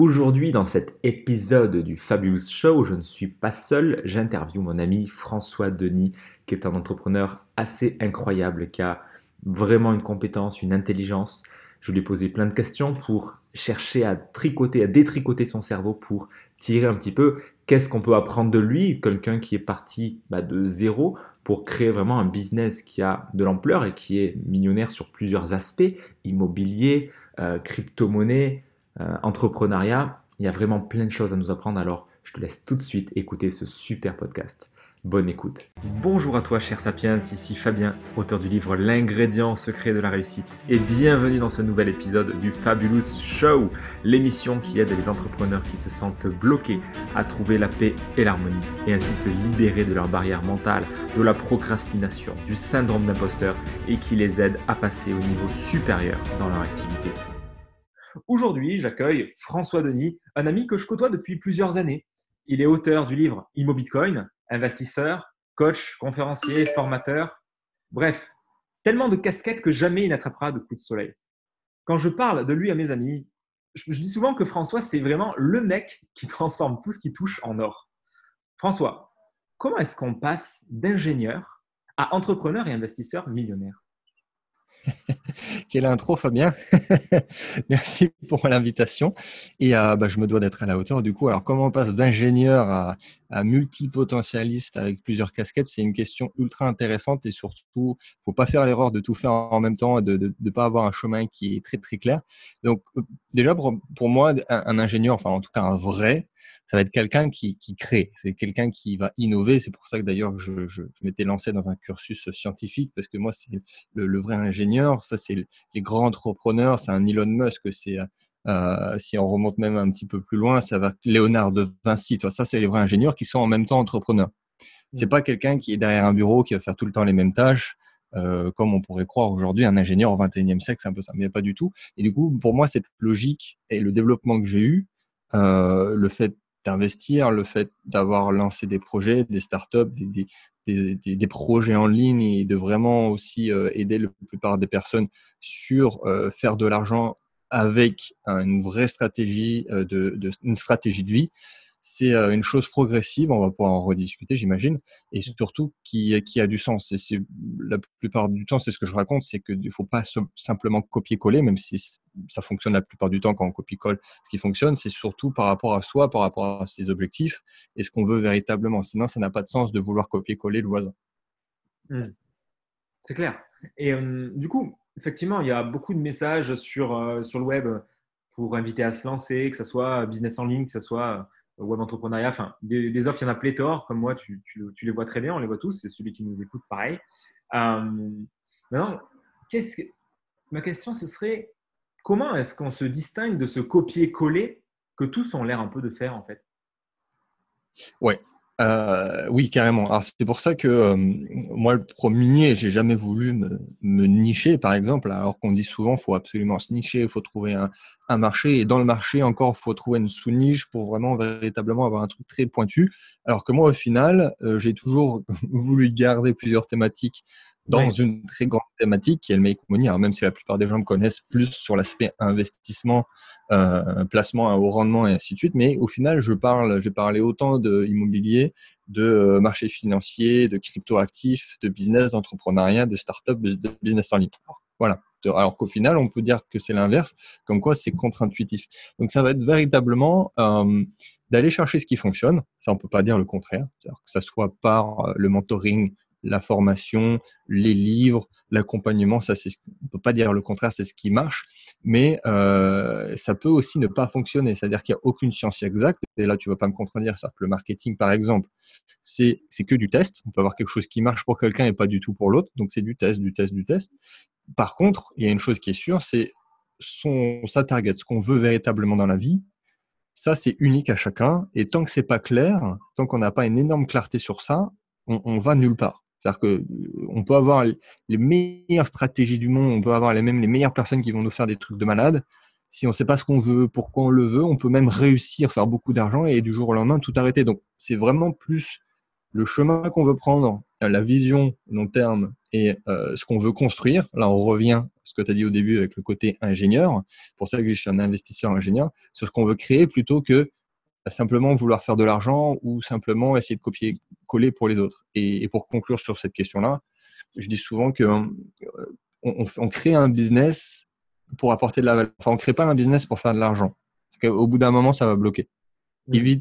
Aujourd'hui, dans cet épisode du Fabulous Show, je ne suis pas seul, j'interviewe mon ami François Denis, qui est un entrepreneur assez incroyable, qui a vraiment une compétence, une intelligence. Je lui ai posé plein de questions pour chercher à tricoter, à détricoter son cerveau pour tirer un petit peu qu'est-ce qu'on peut apprendre de lui, quelqu'un qui est parti bah, de zéro pour créer vraiment un business qui a de l'ampleur et qui est millionnaire sur plusieurs aspects, immobilier, euh, crypto-monnaie, euh, entrepreneuriat. Il y a vraiment plein de choses à nous apprendre, alors je te laisse tout de suite écouter ce super podcast. Bonne écoute. Bonjour à toi, cher Sapiens, ici Fabien, auteur du livre L'ingrédient secret de la réussite. Et bienvenue dans ce nouvel épisode du Fabulous Show, l'émission qui aide les entrepreneurs qui se sentent bloqués à trouver la paix et l'harmonie, et ainsi se libérer de leurs barrières mentales, de la procrastination, du syndrome d'imposteur, et qui les aide à passer au niveau supérieur dans leur activité. Aujourd'hui, j'accueille François Denis, un ami que je côtoie depuis plusieurs années. Il est auteur du livre Immo Bitcoin, investisseur, coach, conférencier, formateur. Bref, tellement de casquettes que jamais il n'attrapera de coups de soleil. Quand je parle de lui à mes amis, je, dis souvent que François, c'est vraiment le mec qui transforme tout ce qui touche en or. François, comment est-ce qu'on passe d'ingénieur à entrepreneur et investisseur millionnaire? Quelle intro, Fabien. Merci pour l'invitation. Et euh, bah, je me dois d'être à la hauteur. Du coup, alors comment on passe d'ingénieur à, multipotentialiste avec plusieurs casquettes? C'est une question ultra intéressante et surtout, faut pas faire l'erreur de tout faire en même temps et de ne pas avoir un chemin qui est très très clair. Donc, euh, déjà pour moi, un ingénieur, enfin en tout cas un vrai, ça va être quelqu'un qui, qui, crée, c'est quelqu'un qui va innover. C'est pour ça que d'ailleurs je, je, je m'étais lancé dans un cursus scientifique parce que moi c'est le, le, vrai ingénieur, ça c'est les grands entrepreneurs, c'est un Elon Musk, c'est euh, si on remonte même un petit peu plus loin, ça va Léonard de Vinci. Toi, ça c'est les vrais ingénieurs qui sont en même temps entrepreneurs. C'est mmh. pas quelqu'un qui est derrière un bureau qui va faire tout le temps les mêmes tâches. Euh, comme on pourrait croire aujourd'hui, un ingénieur au 21e siècle, c'est un peu ça, mais pas du tout. Et du coup, pour moi, cette logique et le développement que j'ai eu, euh, le fait d'investir, le fait d'avoir lancé des projets, des startups, des, des, des, projets en ligne et de vraiment aussi euh, aider la plupart des personnes sur euh, faire de l'argent avec une vraie stratégie euh, de, une stratégie de vie c'est euh, une chose progressive, on va pouvoir en rediscuter, j'imagine, et mmh. surtout qui, qui a du sens. Et c'est la plupart du temps, c'est ce que je raconte, c'est qu'il ne faut pas simplement copier-coller, même si ça fonctionne la plupart du temps quand on copie-colle. Ce qui fonctionne, c'est surtout par rapport à soi, par rapport à ses objectifs et ce qu'on veut véritablement. Sinon, ça n'a pas de sens de vouloir copier-coller le voisin. Mmh. C'est clair. Et du coup, effectivement, il y a beaucoup de messages sur, euh, sur le web pour inviter à se lancer, que ce soit business en ligne, que ce soit web entrepreneuriat, enfin, des, offres, il y en a pléthore, comme moi, tu, les vois très bien, on les voit tous, c'est celui qui nous écoute pareil. Euh, maintenant, qu'est-ce que, ma question, ce serait comment est-ce qu'on se distingue de ce copier-coller que tous ont l'air un peu de faire en fait? Ouais, euh, oui, carrément. Alors c'est pour ça que euh, moi, le premier, j'ai jamais voulu me, nicher, par exemple, alors qu'on dit souvent, faut absolument se nicher, il faut trouver un, un, marché, et dans le marché encore, il faut trouver une sous-niche pour vraiment véritablement avoir un truc très pointu. Alors que moi, au final, euh, j'ai toujours voulu garder plusieurs thématiques dans une très grande thématique qui est le make money. Alors même si la plupart des gens me connaissent plus sur l'aspect investissement, euh, placement à haut rendement et ainsi de suite, mais au final, je parle, j'ai parlé autant de immobilier, de euh, marché financier, de crypto-actifs, de business, d'entrepreneuriat, de start-up, de business en ligne. Alors, voilà. Alors qu'au final, on peut dire que c'est l'inverse, comme quoi c'est contre-intuitif. Donc ça va être véritablement euh, d'aller chercher ce qui fonctionne. Ça, on peut pas dire le contraire. Que ça soit par le mentoring, la formation, les livres, l'accompagnement, ça c'est, on peut pas dire le contraire, c'est ce qui marche, mais euh, ça peut aussi ne pas fonctionner, c'est-à-dire qu'il n'y a aucune science exacte. Et là, tu vas pas me contredire, ça. Le marketing, par exemple, c'est c'est que du test. On peut avoir quelque chose qui marche pour quelqu'un et pas du tout pour l'autre, donc c'est du test, du test, du test. Par contre, il y a une chose qui est sûre, c'est son sa target, ce qu'on veut véritablement dans la vie. Ça, c'est unique à chacun. Et tant que c'est pas clair, tant qu'on n'a pas une énorme clarté sur ça, on, on va nulle part. C'est-à-dire que euh, on peut avoir les meilleures stratégies du monde, on peut avoir les mêmes les meilleures personnes qui vont nous faire des trucs de malade. Si on ne sait pas ce qu'on veut, pourquoi on le veut, on peut même réussir, faire beaucoup d'argent et du jour au lendemain tout arrêter. Donc c'est vraiment plus le chemin qu'on veut prendre, la vision long terme et euh, ce qu'on veut construire. Là, on revient ce que tu as dit au début avec le côté ingénieur. pour ça que je suis un investisseur ingénieur sur ce qu'on veut créer plutôt que simplement vouloir faire de l'argent ou simplement essayer de copier-coller pour les autres. Et, pour conclure sur cette question-là, je dis souvent que euh, on, crée un business pour apporter de la valeur. Enfin, on crée pas un business pour faire de l'argent. Au bout d'un moment, ça va bloquer. Mmh.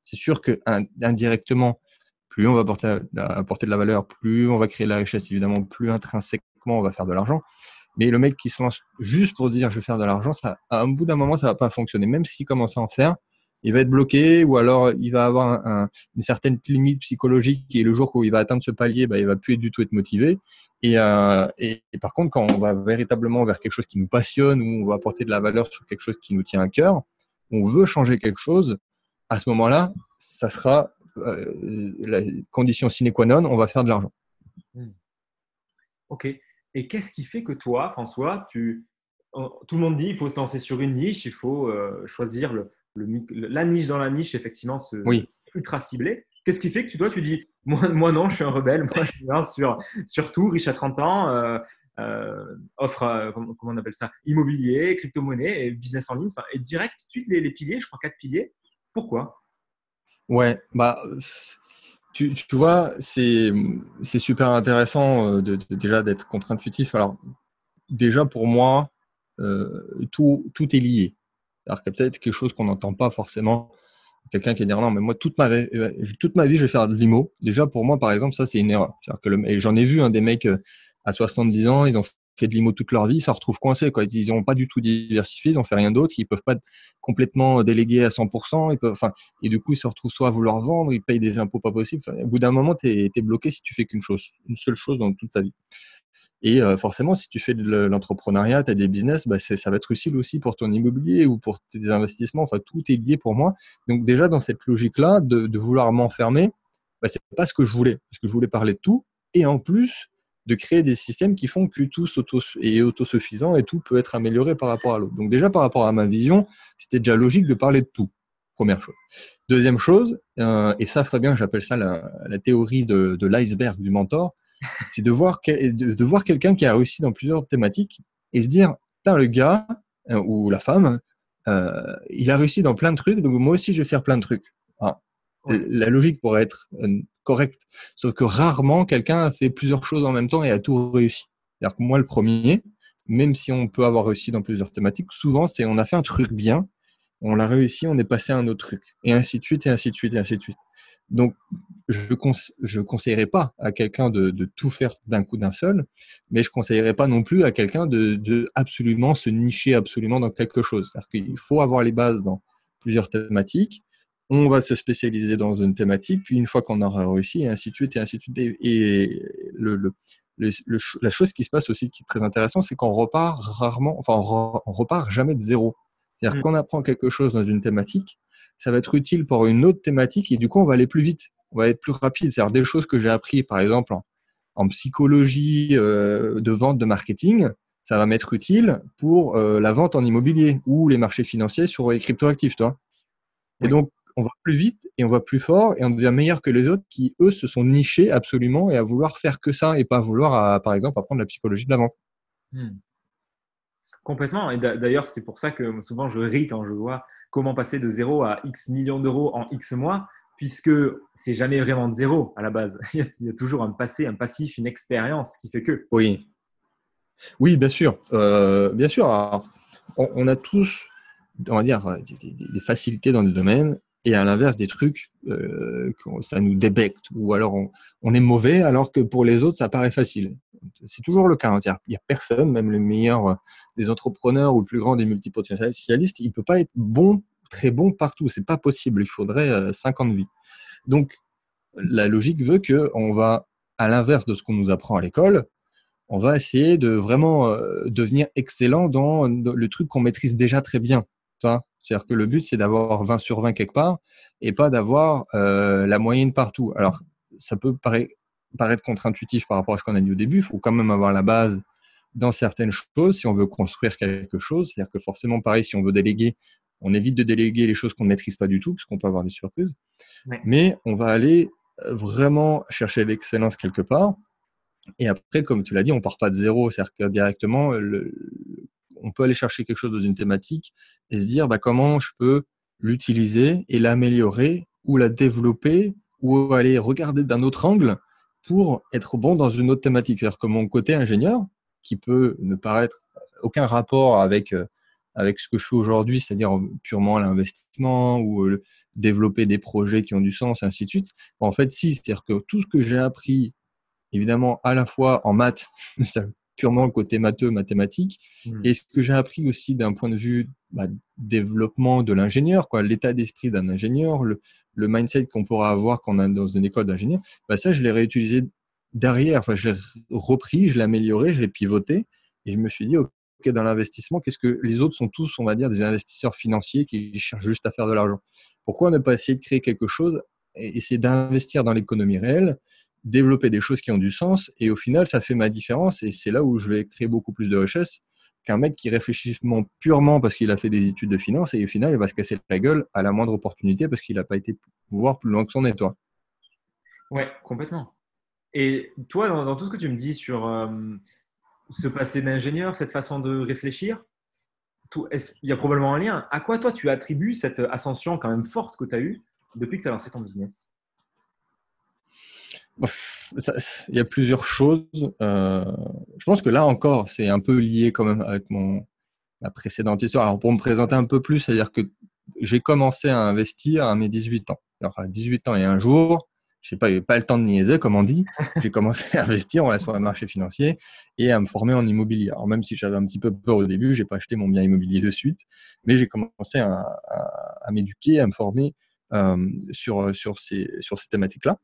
C'est sûr que indirectement, plus on va apporter, apporter de la valeur, plus on va créer de la richesse, évidemment, plus intrinsèquement on va faire de l'argent. Mais le mec qui se lance juste pour dire je vais faire de l'argent, ça, à un bout d'un moment, ça va pas fonctionner. Même s'il commence à en faire, il va être bloqué ou alors il va avoir une certaine limite psychologique et le jour où il va atteindre ce palier, bah, il va plus du tout être motivé. Euh, et, et, par contre, quand on va véritablement vers quelque chose qui nous passionne, ou on va apporter de la valeur sur quelque chose qui nous tient à cœur, on veut changer quelque chose, à ce moment-là, ça sera euh, la condition sine qua non, on va faire de l'argent. Hmm. Ok. Et qu'est-ce qui fait que toi, François, tu, tout le monde dit il faut se lancer sur une niche, il faut euh, choisir le, la niche dans la niche, effectivement, ce ultra ciblé. Qu'est-ce qui fait que toi, tu dis, moi, moi non, je suis un rebelle, moi je viens sur, sur tout, riche à 30 ans, euh, euh, offre, euh, comment, on appelle ça, immobilier, crypto-monnaie, business en ligne, et direct, tu les, les piliers, je crois quatre piliers. Pourquoi? Ouais, bah, tu, tu vois, c'est super intéressant de, déjà d'être contre-intuitif. Alors, déjà pour moi, tout, tout est lié. Alors a peut-être quelque chose qu'on n'entend pas forcément. Quelqu'un qui dire non, mais moi, toute ma, vie, euh, toute ma vie, je vais faire de l'IMO. Déjà, pour moi, par exemple, ça, c'est une erreur. Que j'en ai vu un des mecs euh, à 70 ans, ils ont fait de l'IMO toute leur vie, ça se retrouve coincé. Quoi. Ils n'ont pas du tout diversifié, ils n'ont fait rien d'autre, ils ne peuvent pas complètement déléguer à 100%. Ils peuvent, enfin, et du coup, ils se retrouvent soit à vouloir vendre, ils payent des impôts pas possibles. au bout d'un moment, tu es, es, bloqué si tu fais qu'une chose, une seule chose dans toute ta vie. Et euh, forcément, si tu fais de l'entrepreneuriat, tu as des business, bah ça va être utile aussi pour ton immobilier ou pour tes investissements. Enfin, tout est lié pour moi. Donc déjà, dans cette logique-là, de, vouloir m'enfermer, bah, c'est pas ce que je voulais. Parce que je voulais parler de tout. Et en plus, de créer des systèmes qui font que tout est autosuffisant et tout peut être amélioré par rapport à l'autre. Donc déjà, par rapport à ma vision, c'était déjà logique de parler de tout. Première chose. Deuxième chose, euh, et ça, Fabien, j'appelle ça la, théorie de l'iceberg du mentor, c'est de voir, de, voir quelqu'un qui a réussi dans plusieurs thématiques et se dire, le gars euh, ou la femme, euh, il a réussi dans plein de trucs, donc moi aussi je vais faire plein de trucs. Ah, la logique pourrait être euh, correcte, sauf que rarement quelqu'un a fait plusieurs choses en même temps et a tout réussi. C'est-à-dire que moi, le premier, même si on peut avoir réussi dans plusieurs thématiques, souvent c'est on a fait un truc bien, on l'a réussi, on est passé à un autre truc, et ainsi de suite, et ainsi de suite, et ainsi de suite. Donc, je ne conseillerais pas à quelqu'un de, tout faire d'un coup d'un seul, mais je ne conseillerais pas non plus à quelqu'un de, absolument se nicher absolument dans quelque chose. C'est-à-dire qu'il faut avoir les bases dans plusieurs thématiques. On va se spécialiser dans une thématique, puis une fois qu'on aura réussi, et ainsi de suite, et ainsi de suite. Et le, la chose qui se passe aussi qui est très intéressant, c'est qu'on repart rarement, enfin, on repart jamais de zéro. C'est-à-dire mmh. qu'on apprend quelque chose dans une thématique, ça va être utile pour une autre thématique et du coup, on va aller plus vite, on va être plus rapide. C'est-à-dire des choses que j'ai appris, par exemple, en, psychologie euh, de vente, de marketing, ça va m'être utile pour euh, la vente en immobilier ou les marchés financiers sur les cryptoactifs, toi. Et donc, on va plus vite et on va plus fort et on devient meilleur que les autres qui, eux, se sont nichés absolument et à vouloir faire que ça et pas vouloir, par exemple, apprendre la psychologie de la vente. Hmm. Complètement. Et d'ailleurs, c'est pour ça que souvent je ris quand je vois comment passer de zéro à X millions d'euros en X mois, puisque c'est jamais vraiment de zéro à la base. Il y a, toujours un passé, un passif, une expérience qui fait que. Oui. Oui, bien sûr. Euh, bien sûr. on, a tous, on va dire, des, facilités dans le domaine et à l'inverse des trucs, euh, ça nous débecte ou alors on, est mauvais alors que pour les autres, ça paraît facile. C'est toujours le cas. Hein. Il n'y a personne, même le meilleur des entrepreneurs ou le plus grand des multipotentialistes, il ne peut pas être bon, très bon partout. C'est pas possible. Il faudrait 5 euh, ans de vie. Donc, la logique veut que on va, à l'inverse de ce qu'on nous apprend à l'école, on va essayer de vraiment euh, devenir excellent dans, le truc qu'on maîtrise déjà très bien. C'est-à-dire que le but, c'est d'avoir 20 sur 20 quelque part et pas d'avoir euh, la moyenne partout. Alors, ça peut paraître, paraître contre-intuitif par rapport à ce qu'on a dit au début. Il faut quand même avoir la base dans certaines choses si on veut construire quelque chose. C'est-à-dire que forcément, pareil, si on veut déléguer, on évite de déléguer les choses qu'on ne maîtrise pas du tout, parce qu'on peut avoir des surprises. Mais on va aller euh, vraiment chercher l'excellence quelque part. Et après, comme tu l'as dit, on part pas de zéro. C'est-à-dire que directement, on peut aller chercher quelque chose dans une thématique et se dire bah, comment je peux l'utiliser et l'améliorer ou la développer ou aller regarder d'un autre angle pour être bon dans une autre thématique. C'est-à-dire que mon côté ingénieur, qui peut ne paraître aucun rapport avec, euh, avec ce que je fais aujourd'hui, c'est-à-dire purement l'investissement ou euh, développer des projets qui ont du sens, ainsi de suite. En fait, si, c'est-à-dire que tout ce que j'ai appris, évidemment, à la fois en maths, purement le côté matheux, mathématique, mmh. et ce que j'ai appris aussi d'un point de vue bah, développement de l'ingénieur, quoi, l'état d'esprit d'un ingénieur, le, le mindset qu'on pourra avoir quand on est dans une école d'ingénieur, bah ça, je l'ai réutilisé derrière. Enfin, je l'ai repris, je l'ai amélioré, je l'ai pivoté, et je me suis dit, ok, dans l'investissement, qu'est-ce que les autres sont tous, on va dire, des investisseurs financiers qui cherchent juste à faire de l'argent? Pourquoi ne pas essayer de créer quelque chose et essayer d'investir dans l'économie réelle, développer des choses qui ont du sens et au final, ça fait ma différence et c'est là où je vais créer beaucoup plus de richesse qu'un mec qui réfléchit purement parce qu'il a fait des études de finance et au final, il va se casser la gueule à la moindre opportunité parce qu'il n'a pas été voir plus loin que son toi. Ouais, complètement. Et toi, dans, tout ce que tu me dis sur euh, ce passé d'ingénieur, cette façon de réfléchir, il y a probablement un lien. À quoi toi tu attribues cette ascension quand même forte que tu as eue depuis que tu as lancé ton business? Il y a plusieurs choses. Euh, je pense que là encore, c'est un peu lié quand même avec mon, ma précédente histoire. Alors pour me présenter un peu plus, c'est-à-dire que j'ai commencé à investir à mes 18 ans. Alors à 18 ans et un jour, je n'ai pas eu pas le temps de niaiser, comme on dit. J'ai commencé à investir sur le marché financier et à me former en immobilier. Alors même si j'avais un petit peu peur au début, j'ai pas acheté mon bien immobilier de suite, mais j'ai commencé à, à, m'éduquer, à me former euh, sur, sur ces, sur ces thématiques-là.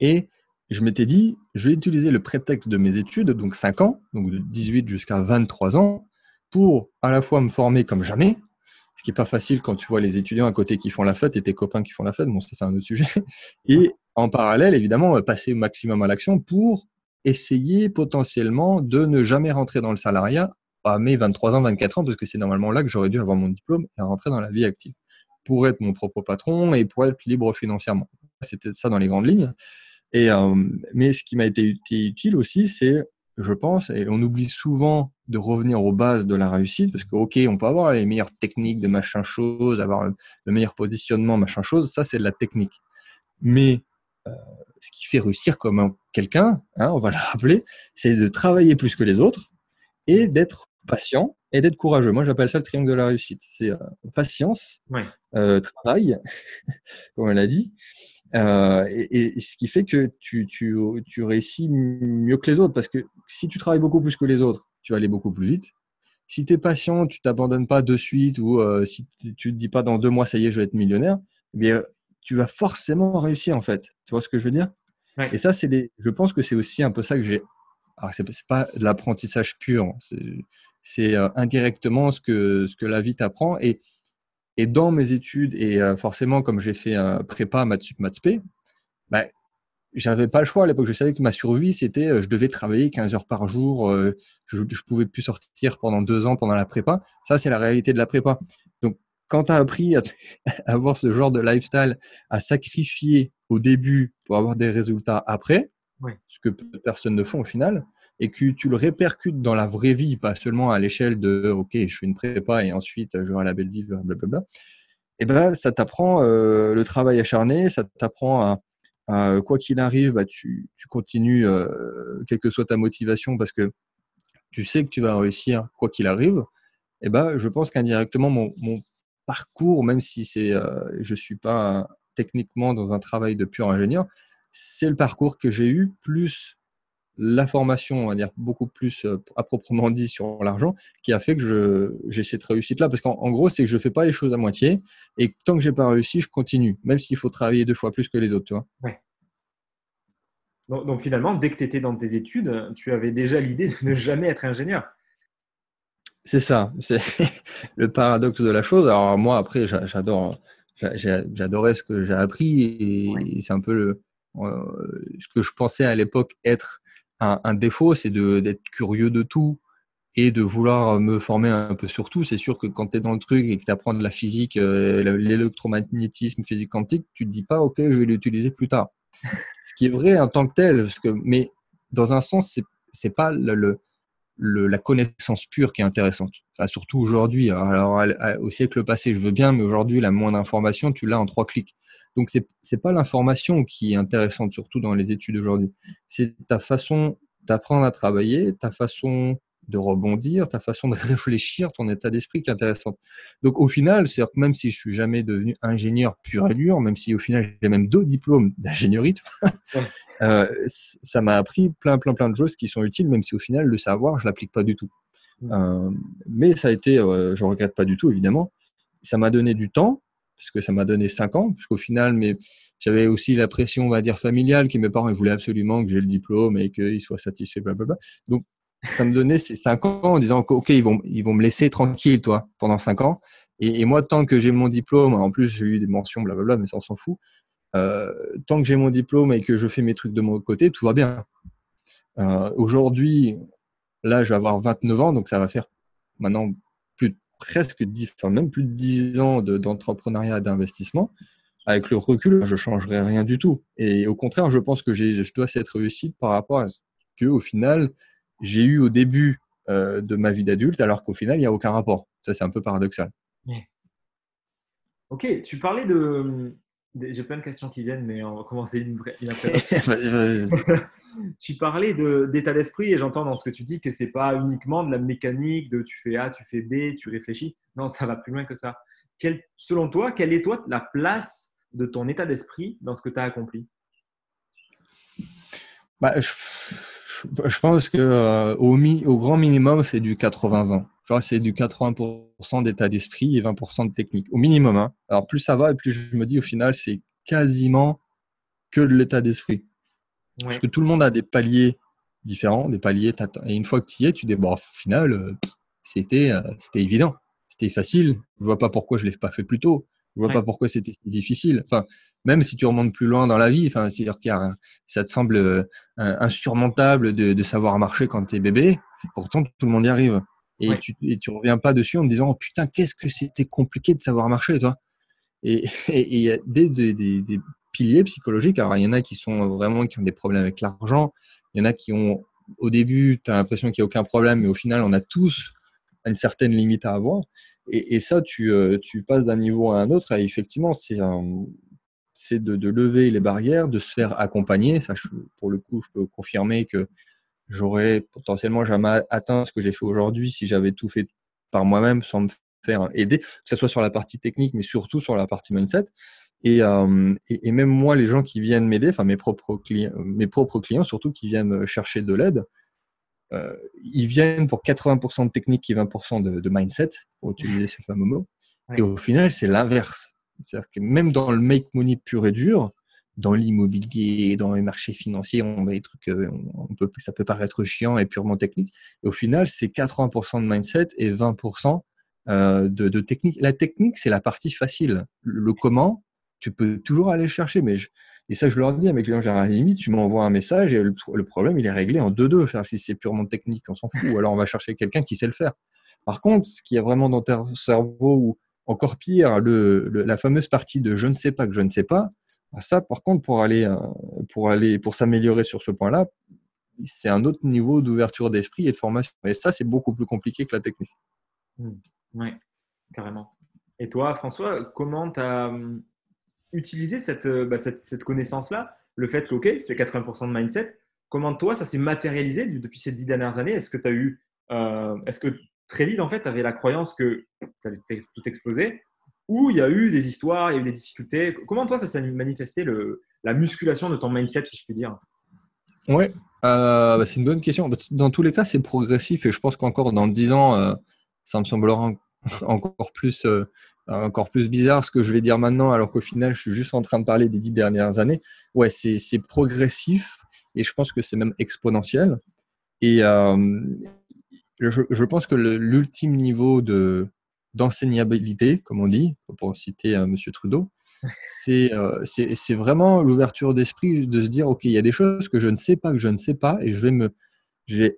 Et je m'étais dit, je vais utiliser le prétexte de mes études, donc 5 ans, donc de 18 jusqu'à 23 ans, pour à la fois me former comme jamais, ce qui n'est pas facile quand tu vois les étudiants à côté qui font la fête et tes copains qui font la fête. Bon, ça, c'est un autre sujet. Et en parallèle, évidemment, passer au maximum à l'action pour essayer potentiellement de ne jamais rentrer dans le salariat à mes 23 ans, 24 ans, parce que c'est normalement là que j'aurais dû avoir mon diplôme et rentrer dans la vie active pour être mon propre patron et pour être libre financièrement. C'était ça dans les grandes lignes. Et, euh, mais ce qui m'a été utile aussi, c'est je pense, et on oublie souvent de revenir aux bases de la réussite, parce que, ok, on peut avoir les meilleures techniques de machin chose, avoir le meilleur positionnement, machin chose, ça c'est de la technique. Mais euh, ce qui fait réussir comme quelqu'un, hein, on va le rappeler, c'est de travailler plus que les autres et d'être patient et d'être courageux. Moi, j'appelle ça le triangle de la réussite. C'est euh, patience, euh, travail, comme on l'a dit, euh, et, ce qui fait que tu, tu, tu, réussis mieux que les autres. Parce que si tu travailles beaucoup plus que les autres, tu vas aller beaucoup plus vite. Si tu es patient, tu t'abandonnes pas de suite ou euh, si tu te dis pas dans deux mois, ça y est, je vais être millionnaire, eh bien, tu vas forcément réussir en fait. Tu vois ce que je veux dire? Et ça, c'est les... je pense que c'est aussi un peu ça que j'ai. Alors, c'est pas l'apprentissage pur, hein. c'est euh, indirectement ce que, ce que la vie t'apprend. Et et dans mes études, et euh, forcément, comme j'ai fait un prépa, maths sup, maths spé, bah, j'avais pas le choix à l'époque. Je savais que ma survie, c'était, euh, je devais travailler 15 heures par jour. Euh, je, je pouvais plus sortir pendant deux ans pendant la prépa. Ça, c'est la réalité de la prépa. Donc, quand tu as appris à, avoir ce genre de lifestyle, à sacrifier au début pour avoir des résultats après, ce que personne ne font au final, et que tu le répercutes dans la vraie vie, pas seulement à l'échelle de OK, je fais une prépa et ensuite je vais à la belle vie, blablabla, et eh ben ça t'apprend euh, le travail acharné, ça t'apprend à, quoi qu'il arrive, bah, tu, continues, euh, quelle que soit ta motivation, parce que tu sais que tu vas réussir quoi qu'il arrive. Et eh ben, je pense qu'indirectement, mon, parcours, même si c'est, euh, je suis pas techniquement dans un travail de pur ingénieur, c'est le parcours que j'ai eu, plus la formation, on va dire, beaucoup plus euh, à proprement dit sur l'argent, qui a fait que j'ai cette réussite-là. Parce qu'en gros, c'est que je ne fais pas les choses à moitié. Et tant que je n'ai pas réussi, je continue, même s'il faut travailler deux fois plus que les autres. Tu vois donc, finalement, dès que tu étais dans tes études, tu avais déjà l'idée de ne jamais être ingénieur. C'est ça, c'est le paradoxe de la chose. Alors moi, après, j'adore, j'adorais ce que j'ai appris et, c'est un peu le, euh, ce que je pensais à l'époque être un, défaut, c'est d'être curieux de tout et de vouloir me former un peu sur tout. C'est sûr que quand tu es dans le truc et que tu apprends de la physique, euh, l'électromagnétisme, physique quantique, tu te dis pas, OK, je vais l'utiliser plus tard. Ce qui est vrai en tant que tel, parce que, mais dans un sens, c'est c'est pas le, le, la connaissance pure qui est intéressante. Enfin, surtout aujourd'hui. Alors, au siècle passé, je veux bien, mais aujourd'hui, la moindre information, tu l'as en trois clics. Donc, c'est n'est pas l'information qui est intéressante, surtout dans les études aujourd'hui. C'est ta façon d'apprendre à travailler, ta façon de rebondir, ta façon de réfléchir, ton état d'esprit qui est intéressant. Donc au final, c'est même si je suis jamais devenu ingénieur pur et dur, même si au final j'ai même deux diplômes d'ingénierie, euh, ça m'a appris plein plein plein de choses qui sont utiles, même si au final le savoir je l'applique pas du tout. Euh, mais ça a été, euh, je regrette pas du tout évidemment. Ça m'a donné du temps, puisque ça m'a donné cinq ans, puisqu'au final, mais j'avais aussi la pression, on va dire, familiale, que mes parents voulaient absolument que j'ai le diplôme et qu'ils soient satisfaits, blablabla. Donc, ça me donnait ces cinq ans en disant ok ils vont ils vont me laisser tranquille toi pendant cinq ans et, moi tant que j'ai mon diplôme en plus j'ai eu des mentions blablabla mais ça on s'en fout euh, tant que j'ai mon diplôme et que je fais mes trucs de mon côté tout va bien euh, aujourd'hui là je vais avoir 29 ans donc ça va faire maintenant presque 10 enfin même plus de 10 ans d'entrepreneuriat d'investissement avec le recul je changerai rien du tout et au contraire je pense que je dois cette réussite par rapport à ce que au final j'ai eu au début euh, de ma vie d'adulte, alors qu'au final, il n'y a aucun rapport. Ça, c'est un peu paradoxal. Ok, tu parlais de. J'ai plein de questions qui viennent, mais on va commencer une, une tu parlais d'état d'esprit et j'entends dans ce que tu dis que c'est pas uniquement de la mécanique, de tu fais A, tu fais B, tu réfléchis. Non, ça va plus loin que ça. Quel, selon toi, quelle est toi la place de ton état d'esprit dans ce que tu as accompli? Bah, je je pense que euh, au, au, grand minimum, c'est du 80-20. Genre, c'est du 80% d'état d'esprit et 20% de technique. Au minimum. Hein. Alors, plus ça va, et plus je me dis, au final, c'est quasiment que de l'état d'esprit. Parce que tout le monde a des paliers différents, des paliers. Et une fois que tu y es, tu dis, bon, au final, euh, c'était euh, c'était évident. C'était facile. Je vois pas pourquoi je l'ai pas fait plus tôt. Je vois pas pourquoi c'était difficile. Enfin, même si tu remontes plus loin dans la vie, enfin, c'est-à-dire ça te semble euh, insurmontable de, savoir marcher quand tu es bébé, pourtant tout le monde y arrive. Et, tu, et tu reviens pas dessus en te disant oh, putain qu'est-ce que c'était compliqué de savoir marcher toi. Et il y a des, des, des, piliers psychologiques. Alors il y en a qui sont vraiment qui ont des problèmes avec l'argent. Il y en a qui ont au début tu as l'impression qu'il n'y a aucun problème, mais au final on a tous une certaine limite à avoir. Et, et ça, tu, euh, tu passes d'un niveau à un autre. Et effectivement, c'est c'est de, de, lever les barrières, de se faire accompagner. Ça, pour le coup, je peux confirmer que j'aurais potentiellement jamais atteint ce que j'ai fait aujourd'hui si j'avais tout fait par moi-même sans me faire aider, que ce soit sur la partie technique, mais surtout sur la partie mindset. Et, euh, et, même moi, les gens qui viennent m'aider, enfin mes propres clients, mes propres clients surtout qui viennent chercher de l'aide, euh, ils viennent pour 80% de technique et 20% de, de, mindset, pour utiliser ce fameux mot. Et au final, c'est l'inverse. C'est-à-dire que même dans le make money pur et dur, dans l'immobilier, dans les marchés financiers, on va des trucs, euh, ça peut paraître chiant et purement technique. Au final, c'est 80% de mindset et 20% euh, de, technique. La technique, c'est la partie facile. Le, comment, tu peux toujours aller chercher. Mais et ça, je leur dis à mes clients, limite, tu m'envoies un message et le, problème, il est réglé en 2-2. Si c'est purement technique, on s'en fout. Ou alors, on va chercher quelqu'un qui sait le faire. Par contre, ce qu'il y a vraiment dans ton cerveau où encore pire, la fameuse partie de je ne sais pas que je ne sais pas, ça, par contre, pour aller, euh, pour aller, pour s'améliorer sur ce point-là, c'est un autre niveau d'ouverture d'esprit et de formation. Et ça, c'est beaucoup plus compliqué que la technique. Mmh. Oui, carrément. Et toi, François, comment tu as hum, utilisé euh, bah, cette, cette, connaissance-là? Le fait que, OK, c'est 80% de mindset. Comment toi, ça s'est matérialisé depuis ces dix dernières années? Est-ce que tu as eu, euh, est-ce que très vite, en fait, tu avais la croyance que tu allais tout exploser, ou il y a eu des histoires, il y a eu des difficultés. Comment toi, ça s'est manifesté le, la musculation de ton mindset, si je puis dire? Oui, euh, bah, c'est une bonne question. Bah, dans tous les cas, c'est progressif et je pense qu'encore dans 10 ans, euh, ça me semblera encore plus, euh, encore plus bizarre ce que je vais dire maintenant, alors qu'au final, je suis juste en train de parler des 10 dernières années. Ouais, c'est progressif et je pense que c'est même exponentiel. Et, je, pense que l'ultime niveau de d'enseignabilité, comme on dit, pour citer euh, Monsieur Trudeau, euh, c'est vraiment l'ouverture d'esprit de se dire, OK, il y a des choses que je ne sais pas, que je ne sais pas, et je vais me, je vais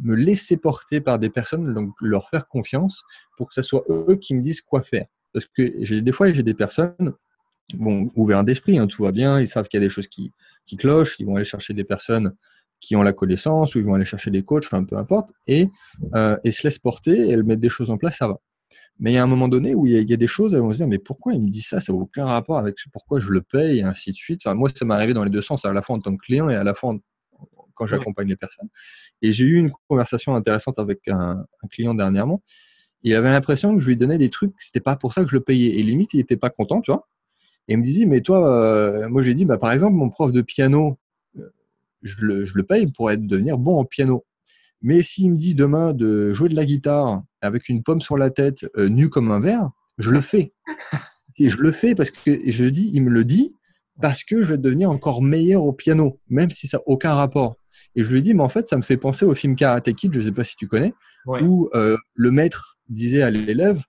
me laisser porter par des personnes, donc leur faire confiance pour que ce soit eux qui me disent quoi faire. Parce que des fois, j'ai des personnes, bon, ouverts d'esprit, hein, tout va bien, ils savent qu'il y a des choses qui, qui clochent, ils vont aller chercher des personnes qui ont la connaissance, ou ils vont aller chercher des coachs, enfin peu importe, et, euh, et se laissent porter, et elles mettent des choses en place, ça va. Mais il y a un moment donné où il y a, des choses, elles vont se dire, mais pourquoi il me dit ça? Ça n'a aucun rapport avec pourquoi je le paye, et ainsi de suite. moi, ça m'est arrivé dans les deux sens, à la fois en tant que client et à la fois quand j'accompagne les personnes. Et j'ai eu une conversation intéressante avec un, client dernièrement. Il avait l'impression que je lui donnais des trucs, c'était pas pour ça que je le payais. Et limite, il était pas content, tu vois. Et il me disait, mais toi, euh, moi j'ai dit, bah, par exemple, mon prof de piano, euh, je le, je le paye pour être, devenir bon en piano. Mais s'il me dit demain de jouer de la guitare avec une pomme sur la tête, euh, nu comme un verre, je le fais. Et je le fais parce que je dis, il me le dit parce que je vais devenir encore meilleur au piano, même si ça n'a aucun rapport. Et je lui ai dit, mais en fait, ça me fait penser au film Karate Kid, je ne sais pas si tu connais, où euh, le maître disait à l'élève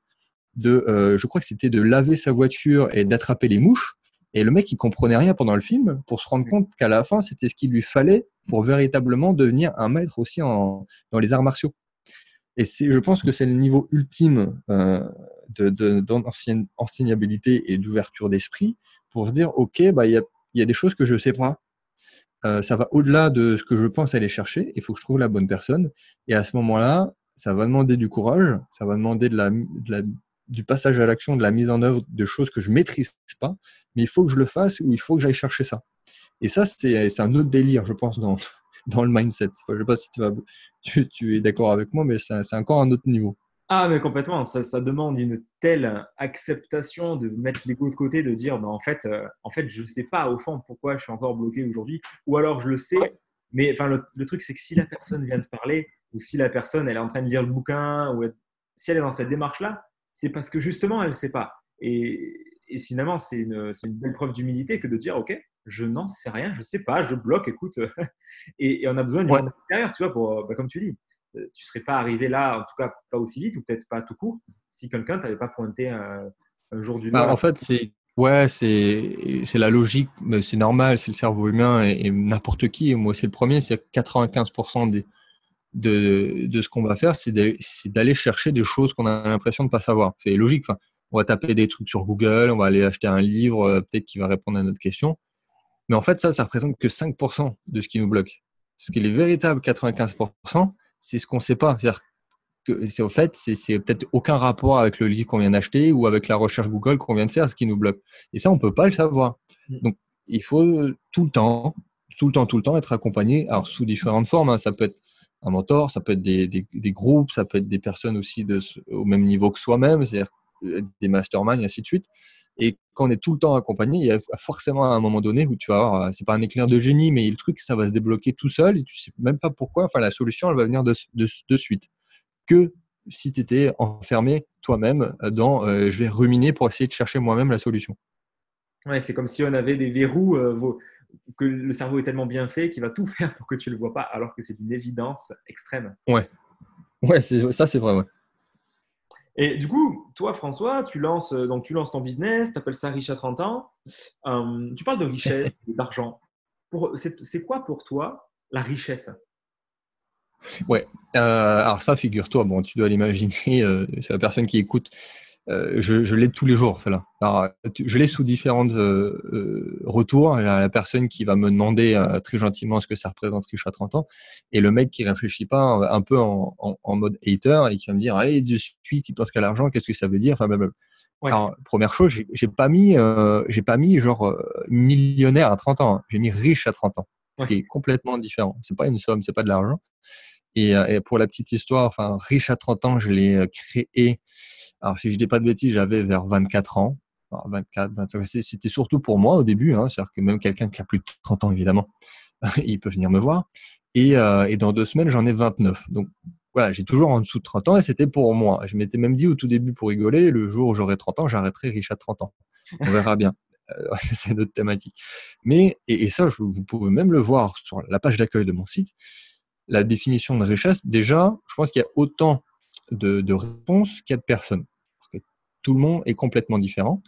de, euh, je crois que c'était de laver sa voiture et d'attraper les mouches. Et le mec, il comprenait rien pendant le film pour se rendre compte qu'à la fin, c'était ce qu'il lui fallait pour véritablement devenir un maître aussi en, dans les arts martiaux. Et je pense que c'est le niveau ultime euh, de, d'enseignabilité et d'ouverture d'esprit pour se dire, OK, bah, il y, a, y a des choses que je ne sais pas. Euh, ça va au-delà de ce que je pense aller chercher. Il faut que je trouve la bonne personne. Et à ce moment-là, ça va demander du courage, ça va demander de la, de la, du passage à l'action, de la mise en œuvre de choses que je maîtrise pas, mais il faut que je le fasse ou il faut que j'aille chercher ça. Et ça, c'est un autre délire, je pense, dans, dans le mindset. je ne sais pas si tu, vas, tu, es d'accord avec moi, mais c'est encore un autre niveau. Ah, mais complètement. Ça, ça, demande une telle acceptation de mettre l'ego de côté, de dire, bah, en, fait, euh, en fait, je ne sais pas au fond pourquoi je suis encore bloqué aujourd'hui, ou alors je le sais. Mais enfin, le, truc, c'est que si la personne vient te parler, ou si la personne elle est en train de lire le bouquin, ou si elle est dans cette démarche-là, c'est parce que justement, elle ne sait pas. Et, et finalement, c'est une, une, belle preuve d'humilité que de dire, OK, je n'en sais rien, je ne sais pas, je bloque, écoute. et, on a besoin d'une ouais. extérieur, tu vois, pour, bah, comme tu dis. Euh, tu ne serais pas arrivé là, en tout cas pas aussi vite, ou peut-être pas tout court, si quelqu'un t'avait pas pointé un, jour du bah, En fait, c'est ouais, c'est la logique, c'est normal, c'est le cerveau humain et, n'importe qui. moi, c'est le premier, c'est 95% des, de, de, ce qu'on va faire, c'est d'aller chercher des choses qu'on a l'impression de ne pas savoir. C'est logique. Enfin, on va taper des trucs sur Google, on va aller acheter un livre, euh, peut-être qui va répondre à notre question. Mais en fait, ça, ça représente que 5% de ce qui nous bloque. Ce qui est les véritables 95%, c'est ce qu'on ne sait pas. C'est-à-dire que c'est au fait, c'est peut-être aucun rapport avec le livre qu'on vient d'acheter ou avec la recherche Google qu'on vient de faire, ce qui nous bloque. Et ça, on ne peut pas le savoir. Mm. Donc, il faut tout le temps, tout le temps, tout le temps être accompagné, alors sous différentes formes. Hein. Ça peut être un mentor, ça peut être des, groupes, ça peut être des personnes aussi de, au même niveau que soi-même, c'est-à-dire euh, des masterminds, et ainsi de suite. Et quand on est tout le temps accompagné, il y a forcément un moment donné où tu vas avoir, euh, c'est pas un éclair de génie, mais le truc, ça va se débloquer tout seul et tu sais même pas pourquoi. Enfin, la solution, elle va venir de, de, suite. Que si tu étais enfermé toi-même dans euh, je vais ruminer pour essayer de chercher moi-même la solution. Ouais, c'est comme si on avait des verrous, que le cerveau est tellement bien fait qu'il va tout faire pour que tu ne le vois pas, alors que c'est une évidence extrême. Ouais, ouais ça c'est vrai. Ouais. Et du coup, toi, François, tu lances, euh, donc tu lances ton business, tu appelles ça riche à 30 ans. Euh, tu parles de richesse, d'argent. C'est quoi pour toi la richesse? Ouais, euh, alors ça, figure-toi, bon, tu dois l'imaginer, c'est la personne qui écoute euh, je, je l'ai tous les jours. Alors, je l'ai sous différents euh, euh, retours. Il y a la personne qui va me demander très gentiment ce que ça représente riche à 30 ans, et le mec qui réfléchit pas un peu en, en, mode hater et qui va me dire, hey, de suite, il pense qu'à l'argent, qu'est-ce que ça veut dire? Enfin, Alors, première chose, j'ai pas mis, j'ai pas mis genre millionnaire à 30 ans. Hein. J'ai mis riche à 30 ans, ce qui est complètement différent. C'est pas une somme, c'est pas de l'argent. Et, et, pour la petite histoire, enfin, riche à 30 ans, je l'ai créé alors, si je dis pas de bêtises, j'avais vers 24 ans. 24, 25, c'était surtout pour moi au début. Hein, C'est-à-dire que même quelqu'un qui a plus de 30 ans, évidemment, il peut venir me voir. Et, euh, et dans deux semaines, j'en ai 29. Donc, voilà, j'ai toujours en dessous de 30 ans et c'était pour moi. Je m'étais même dit au tout début pour rigoler, le jour où j'aurai 30 ans, j'arrêterai riche à 30 ans. On verra bien. Euh, c'est notre thématique. Mais, et, et ça, vous pouvez même le voir sur la page d'accueil de mon site, la définition de richesse, déjà, je pense qu'il y a autant de, de réponses qu'il y a de personnes tout le monde est complètement différent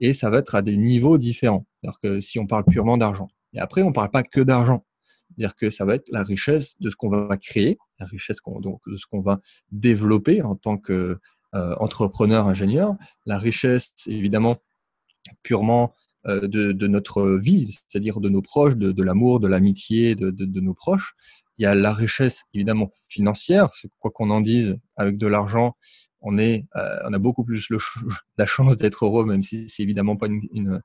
et ça va être à des niveaux différents. Alors que si on parle purement d'argent. Et après, on ne parle pas que d'argent. C'est-à-dire que ça va être la richesse de ce qu'on va créer, la richesse donc, de ce qu'on va développer en tant qu'entrepreneur, euh, ingénieur, la richesse évidemment purement de, notre vie, c'est-à-dire de nos proches, de, l'amour, de l'amitié, de, nos proches. Il y a la richesse évidemment financière, quoi qu'on en dise, avec de l'argent, on, euh, on a beaucoup plus la chance d'être heureux, même si c'est évidemment pas une,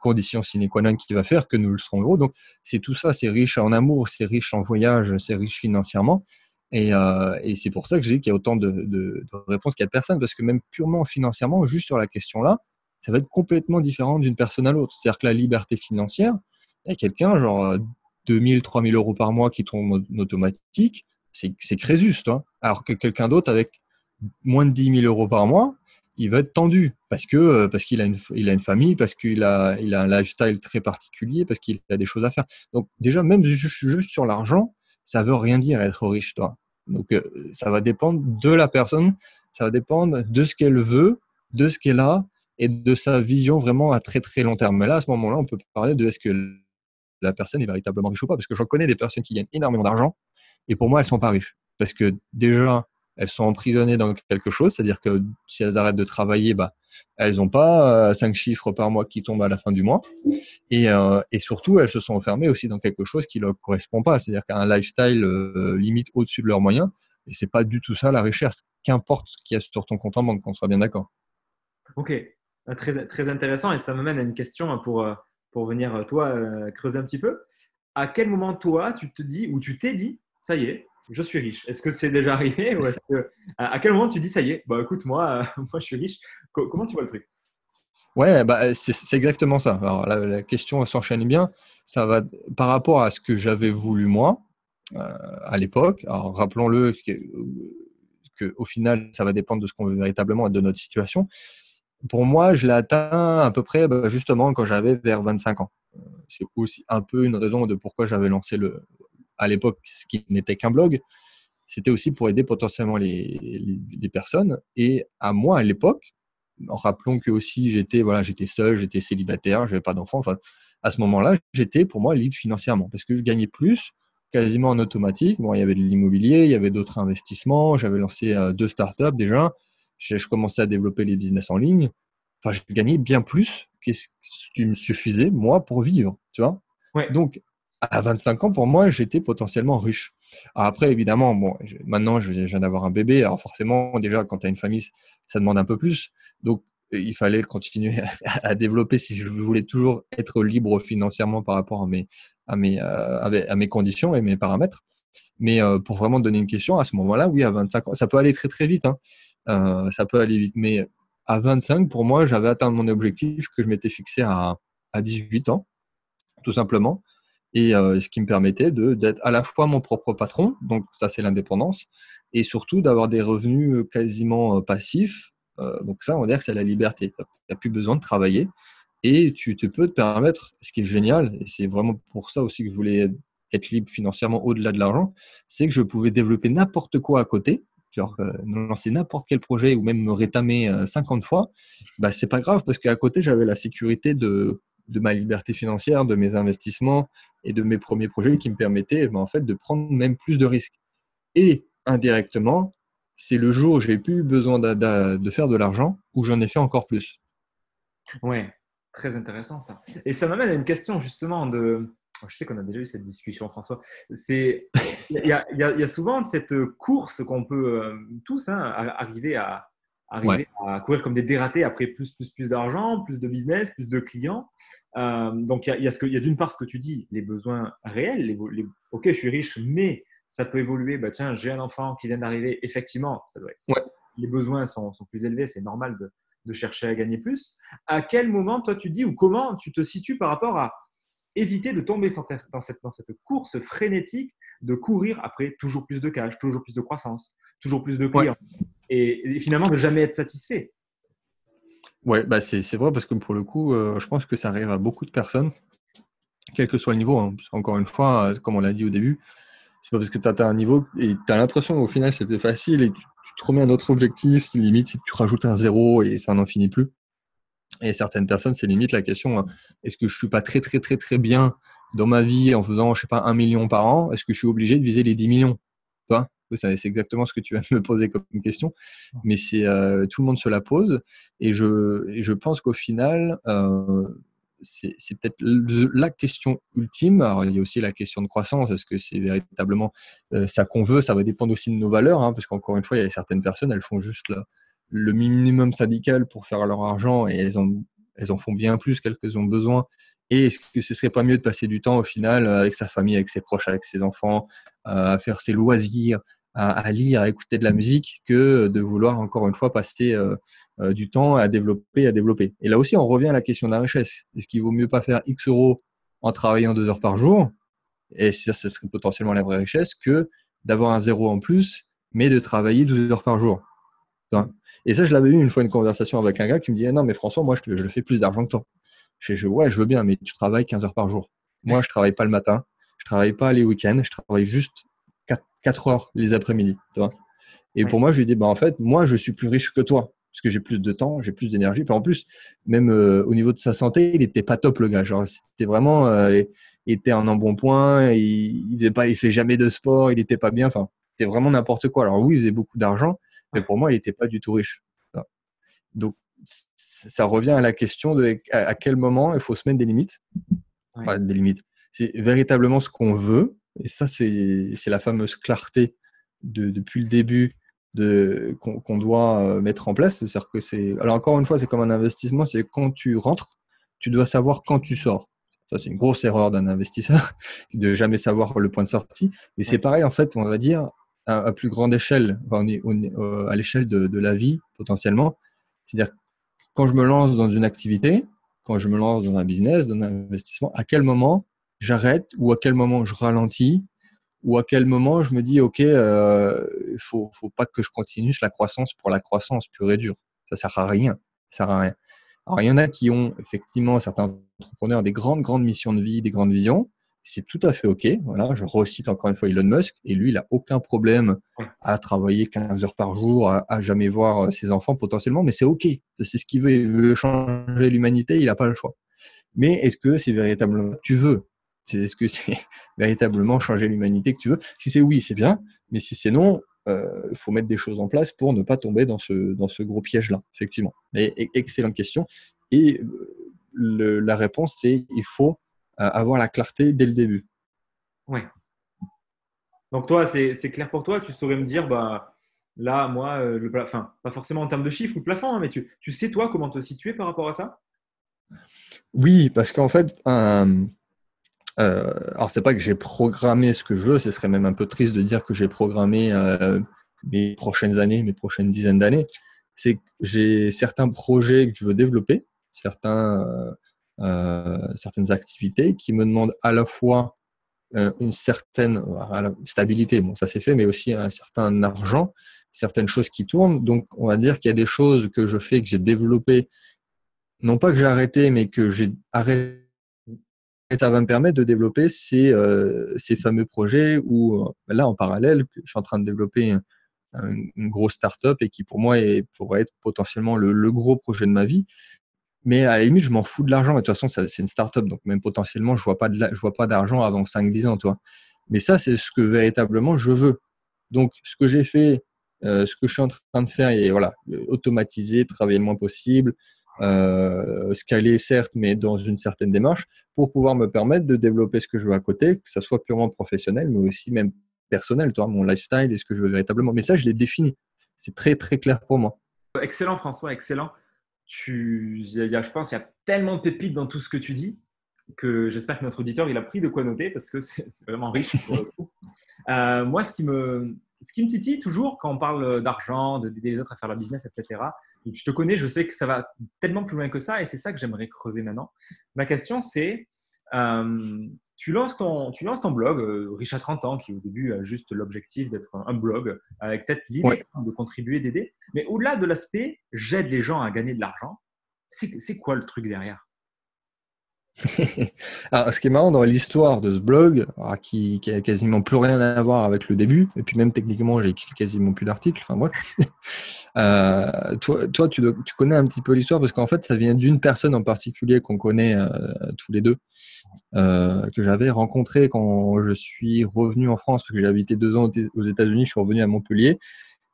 condition sine qua non qui va faire que nous le serons heureux. Donc, c'est tout ça, c'est riche en amour, c'est riche en voyage, c'est riche financièrement. Et, euh, c'est pour ça que je dis qu'il y a autant de, réponses qu'il y a de personnes, parce que même purement financièrement, juste sur la question-là, ça va être complètement différent d'une personne à l'autre. C'est-à-dire que la liberté financière, il y a quelqu'un, genre 2000, 3000 euros par mois qui tombe en automatique, c'est Crésus, toi. Alors que quelqu'un d'autre avec moins de 10 000 euros par mois, il va être tendu parce que euh, parce qu'il a une il a une famille, parce qu'il a il a un lifestyle très particulier, parce qu'il a des choses à faire. Donc déjà même juste, sur l'argent, ça veut rien dire être riche, toi. Donc euh, ça va dépendre de la personne, ça va dépendre de ce qu'elle veut, de ce qu'elle a et de sa vision vraiment à très très long terme. Mais là à ce moment-là, on peut parler de est-ce que la personne est véritablement riche ou pas parce que j'en connais des personnes qui gagnent énormément d'argent et pour moi elles sont pas riches parce que déjà elles sont emprisonnées dans quelque chose, c'est-à-dire que si elles arrêtent de travailler, bah, elles n'ont pas euh, cinq chiffres par mois qui tombent à la fin du mois. Et, euh, et, surtout, elles se sont enfermées aussi dans quelque chose qui ne leur correspond pas, c'est-à-dire qu'un lifestyle euh, limite au-dessus de leurs moyens. Et c'est pas du tout ça la recherche, qu'importe ce qu'il y a sur ton compte en banque, qu'on soit bien d'accord. Ok, très, très intéressant. Et ça me mène à une question pour, pour venir, toi, creuser un petit peu. À quel moment, toi, tu te dis, ou tu t'es dit, ça y est, je suis riche? Est-ce que c'est déjà arrivé ou est-ce que, à quel moment tu dis ça y est, bah écoute, moi, moi je suis riche? Comment tu vois le truc? Ouais, bah, c'est exactement ça. Alors la, question s'enchaîne bien. Ça va par rapport à ce que j'avais voulu moi euh, à l'époque. Alors rappelons-le que, au final, ça va dépendre de ce qu'on veut véritablement et de notre situation. Pour moi, je l'ai atteint à peu près bah, justement quand j'avais vers 25 ans. Euh, c'est aussi un peu une raison de pourquoi j'avais lancé le, à l'époque ce qui n'était qu'un blog, c'était aussi pour aider potentiellement les, personnes. Et à moi, à l'époque, en rappelant que aussi j'étais voilà, j'étais seul, j'étais célibataire, je n'avais pas d'enfant. Enfin, à ce moment-là, j'étais pour moi libre financièrement parce que je gagnais plus quasiment en automatique. Bon, il y avait de l'immobilier, il y avait d'autres investissements. J'avais lancé euh, deux startups déjà. Je, commençais à développer les business en ligne. Enfin, je gagnais bien plus que ce qui me suffisait moi pour vivre, tu vois. Ouais. Donc, à 25 ans, pour moi, j'étais potentiellement riche. après, évidemment, bon, maintenant, je viens d'avoir un bébé. Alors forcément, déjà, quand tu as une famille, ça demande un peu plus. Donc, il fallait continuer à, développer si je voulais toujours être libre financièrement par rapport à mes, à mes, euh, à mes conditions et mes paramètres. Mais euh, pour vraiment donner une question, à ce moment-là, oui, à 25 ans, ça peut aller très très vite. Hein. Euh, ça peut aller vite. Mais à 25, pour moi, j'avais atteint mon objectif que je m'étais fixé à, à 18 ans, tout simplement et euh, ce qui me permettait d'être à la fois mon propre patron, donc ça c'est l'indépendance, et surtout d'avoir des revenus euh, quasiment passifs. donc ça, on va dire que c'est la liberté. Tu n'as plus besoin de travailler et tu, peux te permettre, ce qui est génial, et c'est vraiment pour ça aussi que je voulais être libre financièrement au-delà de l'argent, c'est que je pouvais développer n'importe quoi à côté, genre lancer n'importe quel projet ou même me rétamer 50 fois, bah, c'est pas grave parce qu'à côté j'avais la sécurité de ma liberté financière, de mes investissements et de mes premiers projets qui me permettaient ben, en fait, de prendre même plus de risques. Et indirectement, c'est le jour où j'ai plus besoin de, faire de l'argent où j'en ai fait encore plus. Ouais, très intéressant ça. Et ça m'amène à une question justement de. Je sais qu'on a déjà eu cette discussion, François. C'est il y, a souvent cette course qu'on peut euh, tous hein, arriver à, arriver à courir comme des dératés après plus, plus, plus d'argent, plus de business, plus de clients. Euh, donc, il y a, y a, d'une part ce que tu dis, les besoins réels. Les, ok, je suis riche, mais ça peut évoluer. Bah, tiens, j'ai un enfant qui vient d'arriver. Effectivement, ça doit être, les besoins sont, sont plus élevés. C'est normal de, de, chercher à gagner plus. À quel moment, toi, tu dis ou comment tu te situes par rapport à éviter de tomber dans cette, dans cette course frénétique de courir après toujours plus de cash, toujours plus de croissance, toujours plus de clients et, finalement de jamais être satisfait. Ouais, bah c'est vrai parce que pour le coup, euh, je pense que ça arrive à beaucoup de personnes, quel que soit le niveau. Hein. Encore une fois, euh, comme on l'a dit au début, c'est pas parce que tu as un niveau et tu as l'impression qu'au final c'était facile et tu, te remets un autre objectif, limite si tu rajoutes un zéro et ça n'en finit plus. Et certaines personnes, c'est limite la question hein, est-ce que je suis pas très très très très bien dans ma vie en faisant, je sais pas, un million par an Est-ce que je suis obligé de viser les 10 millions? Toi c'est exactement ce que tu vas me poser comme question, mais c'est euh, tout le monde se la pose. Et je, je pense qu'au final, euh, c'est peut-être la question ultime. Alors, il y a aussi la question de croissance. Est-ce que c'est véritablement euh, ça qu'on veut? Ça va dépendre aussi de nos valeurs, hein, parce qu'encore une fois, il y a certaines personnes, elles font juste le minimum syndical pour faire leur argent et elles, ont, elles en font bien plus qu'elles ont besoin. Et est-ce que ce serait pas mieux de passer du temps au final avec sa famille, avec ses proches, avec ses enfants, à faire ses loisirs, à, lire, à écouter de la musique, que de vouloir encore une fois passer euh, euh, du temps à développer, à développer. Et là aussi, on revient à la question de la richesse. Est-ce qu'il vaut mieux pas faire X euros en travaillant deux heures par jour? Et ça, ce serait potentiellement la vraie richesse que d'avoir un zéro en plus, mais de travailler 12 heures par jour. Et ça, je l'avais eu une fois une conversation avec un gars qui me disait non, mais François, moi, je, je fais plus d'argent que toi. Je dis ouais, je veux bien, mais tu travailles 15 heures par jour. Moi, je travaille pas le matin, je travaille pas les week-ends, je travaille juste 4, heures les après-midi. Et pour moi, je lui dis, bah, en fait, moi, je suis plus riche que toi parce que j'ai plus de temps, j'ai plus d'énergie. en plus, même euh, au niveau de sa santé, il était pas top le gars. Genre, c'était vraiment, euh, il était en embonpoint, il, il pas, il fait jamais de sport, il était pas bien. Enfin, c'était vraiment n'importe quoi. Alors oui, il faisait beaucoup d'argent, mais pour moi, il était pas du tout riche. Donc, ça revient à la question de à, quel moment il faut se mettre des limites. des limites. C'est véritablement ce qu'on veut et ça, c'est la fameuse clarté de, depuis le début qu'on doit euh, mettre en place. C'est-à-dire que c'est. Alors, encore une fois, c'est comme un investissement c'est quand tu rentres, tu dois savoir quand tu sors. Ça, c'est une grosse erreur d'un investisseur, de jamais savoir le point de sortie. Et c'est pareil, en fait, on va dire, à, plus grande échelle, à l'échelle de, la vie, potentiellement. C'est-à-dire, quand je me lance dans une activité, quand je me lance dans un business, dans un investissement, à quel moment j'arrête ou à quel moment je ralentis ou à quel moment je me dis ok euh, il faut faut pas que je continue la croissance pour la croissance pure et dure. Ça sert à rien. Ça sert à rien. Alors il y en a qui ont effectivement certains entrepreneurs des grandes grandes missions de vie des grandes visions c'est tout à fait ok. Voilà je recite encore une fois Elon Musk et lui il a aucun problème à travailler 15 heures par jour à, à jamais voir euh, ses enfants potentiellement mais c'est ok. C'est ce qu'il veut il veut changer l'humanité il n'a pas le choix. Mais est-ce que c'est véritablement tu veux? Est-ce que c'est véritablement changer l'humanité que tu veux? Si c'est oui, c'est bien, mais si c'est non, il euh, faut mettre des choses en place pour ne pas tomber dans ce, dans ce gros piège-là, effectivement. Et, excellente question. Et le, la réponse, c'est il faut euh, avoir la clarté dès le début. Ouais. Donc toi, c'est clair pour toi, tu saurais me dire, bah, là, moi, euh, le enfin, pas forcément en termes de chiffres ou de plafond, hein, mais tu, tu, sais, toi, comment te situer par rapport à ça? Oui, parce qu'en fait, un euh, alors, c'est pas que j'ai programmé ce que je veux, ce serait même un peu triste de dire que j'ai programmé euh, mes prochaines années, mes prochaines dizaines d'années. C'est que j'ai certains projets que je veux développer, certains, euh, euh certaines activités qui me demandent à la fois euh, une certaine stabilité, bon, ça c'est fait, mais aussi un certain argent, certaines choses qui tournent. Donc, on va dire qu'il y a des choses que je fais, que j'ai développées, non pas que j'ai arrêté, mais que j'ai arrêté ça va me permettre de développer ces, euh, fameux projets où, euh, là, en parallèle, je suis en train de développer une grosse start-up et qui, pour moi, pourrait être potentiellement le, le, gros projet de ma vie. Mais à la limite, je m'en fous de l'argent. De toute façon, c'est une start-up. Donc, même potentiellement, je je vois pas d'argent avant 5-10 ans, toi. Mais ça, c'est ce que véritablement je veux. Donc, ce que j'ai fait, euh, ce que je suis en train de faire, et voilà, automatiser, travailler le moins possible, euh, scaler certes, mais dans une certaine démarche, pour pouvoir me permettre de développer ce que je veux à côté, que ça soit purement professionnel, mais aussi même personnel, toi, mon lifestyle et ce que je veux véritablement. Mais ça, je l'ai défini. C'est très très clair pour moi. Excellent François, excellent. Tu, y a, je pense, il y a tellement de pépites dans tout ce que tu dis que j'espère que notre auditeur il a pris de quoi noter parce que c'est vraiment riche. euh, moi, ce qui me, ce qui me titille toujours quand on parle d'argent, d'aider les autres à faire leur business, etc. je te connais, je sais que ça va tellement plus loin que ça et c'est ça que j'aimerais creuser maintenant. Ma question, c'est euh, tu, lances ton, tu lances ton blog, euh, Riche à 30 ans, qui au début a juste l'objectif d'être un, blog, avec peut-être l'idée de contribuer, d'aider. Mais au-delà de l'aspect j'aide les gens à gagner de l'argent, c'est quoi le truc derrière? alors, ce qui est marrant dans l'histoire de ce blog, qui, qui a quasiment plus rien à voir avec le début, et puis même techniquement, j'ai quasiment plus d'articles. Enfin bref. euh, toi, toi tu, tu, connais un petit peu l'histoire parce qu'en fait, ça vient d'une personne en particulier qu'on connaît euh, tous les deux, euh, que j'avais rencontré quand je suis revenu en France, parce que j'ai habité deux ans aux États-Unis, je suis revenu à Montpellier.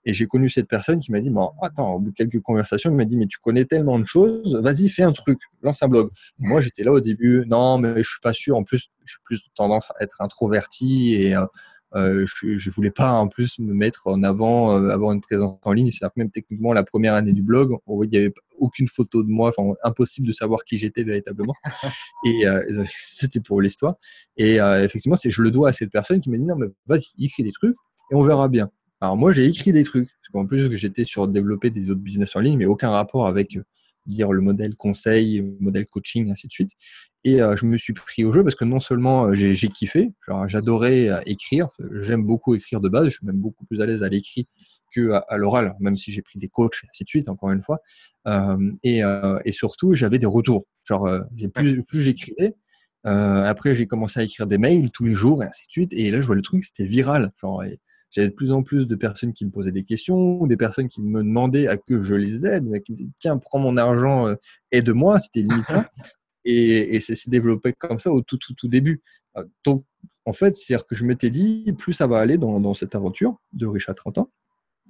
Et j'ai connu cette personne qui m'a dit, bon, attends, au bout de quelques conversations, il m'a dit, mais tu connais tellement de choses, vas-y, fais un truc, lance un blog. Moi, j'étais là au début, non, mais je suis pas sûr. En plus, j'ai plus tendance à être introverti et euh, euh je, je voulais pas en plus me mettre en avant, euh, avoir une présence en ligne. C'est même techniquement la première année du blog, il n'y avait aucune photo de moi, enfin impossible de savoir qui j'étais véritablement. et euh, c'était pour l'histoire. Et effectivement, c'est je le dois à cette personne qui m'a dit non mais vas-y, écris des trucs et on verra bien. Alors moi, j'ai écrit des trucs, parce qu'en plus que j'étais sur développer des autres business en ligne, mais aucun rapport avec euh, dire le modèle conseil, le modèle coaching, ainsi de suite. Et euh, je me suis pris au jeu parce que non seulement euh, j'ai kiffé, j'adorais écrire, j'aime beaucoup écrire de base, je suis même beaucoup plus à l'aise à l'écrit que à, l'oral, même si j'ai pris des coachs, ainsi de suite, encore une fois. et, et, surtout, j'avais des retours. Genre, plus, plus j'écrivais, après j'ai commencé à écrire des mails tous les jours, et ainsi de suite. Et là, je vois le truc, c'était viral. Genre, j'avais de plus en plus de personnes qui me posaient des questions, des personnes qui me demandaient à que je les aide, mais qui me disaient tiens, prends mon argent, euh, aide-moi, c'était limite ça. Et, et ça s'est développé comme ça au tout, tout, tout début. Euh, donc, en fait, c'est-à-dire que je m'étais dit, plus ça va aller dans, dans cette aventure de riche à 30 ans,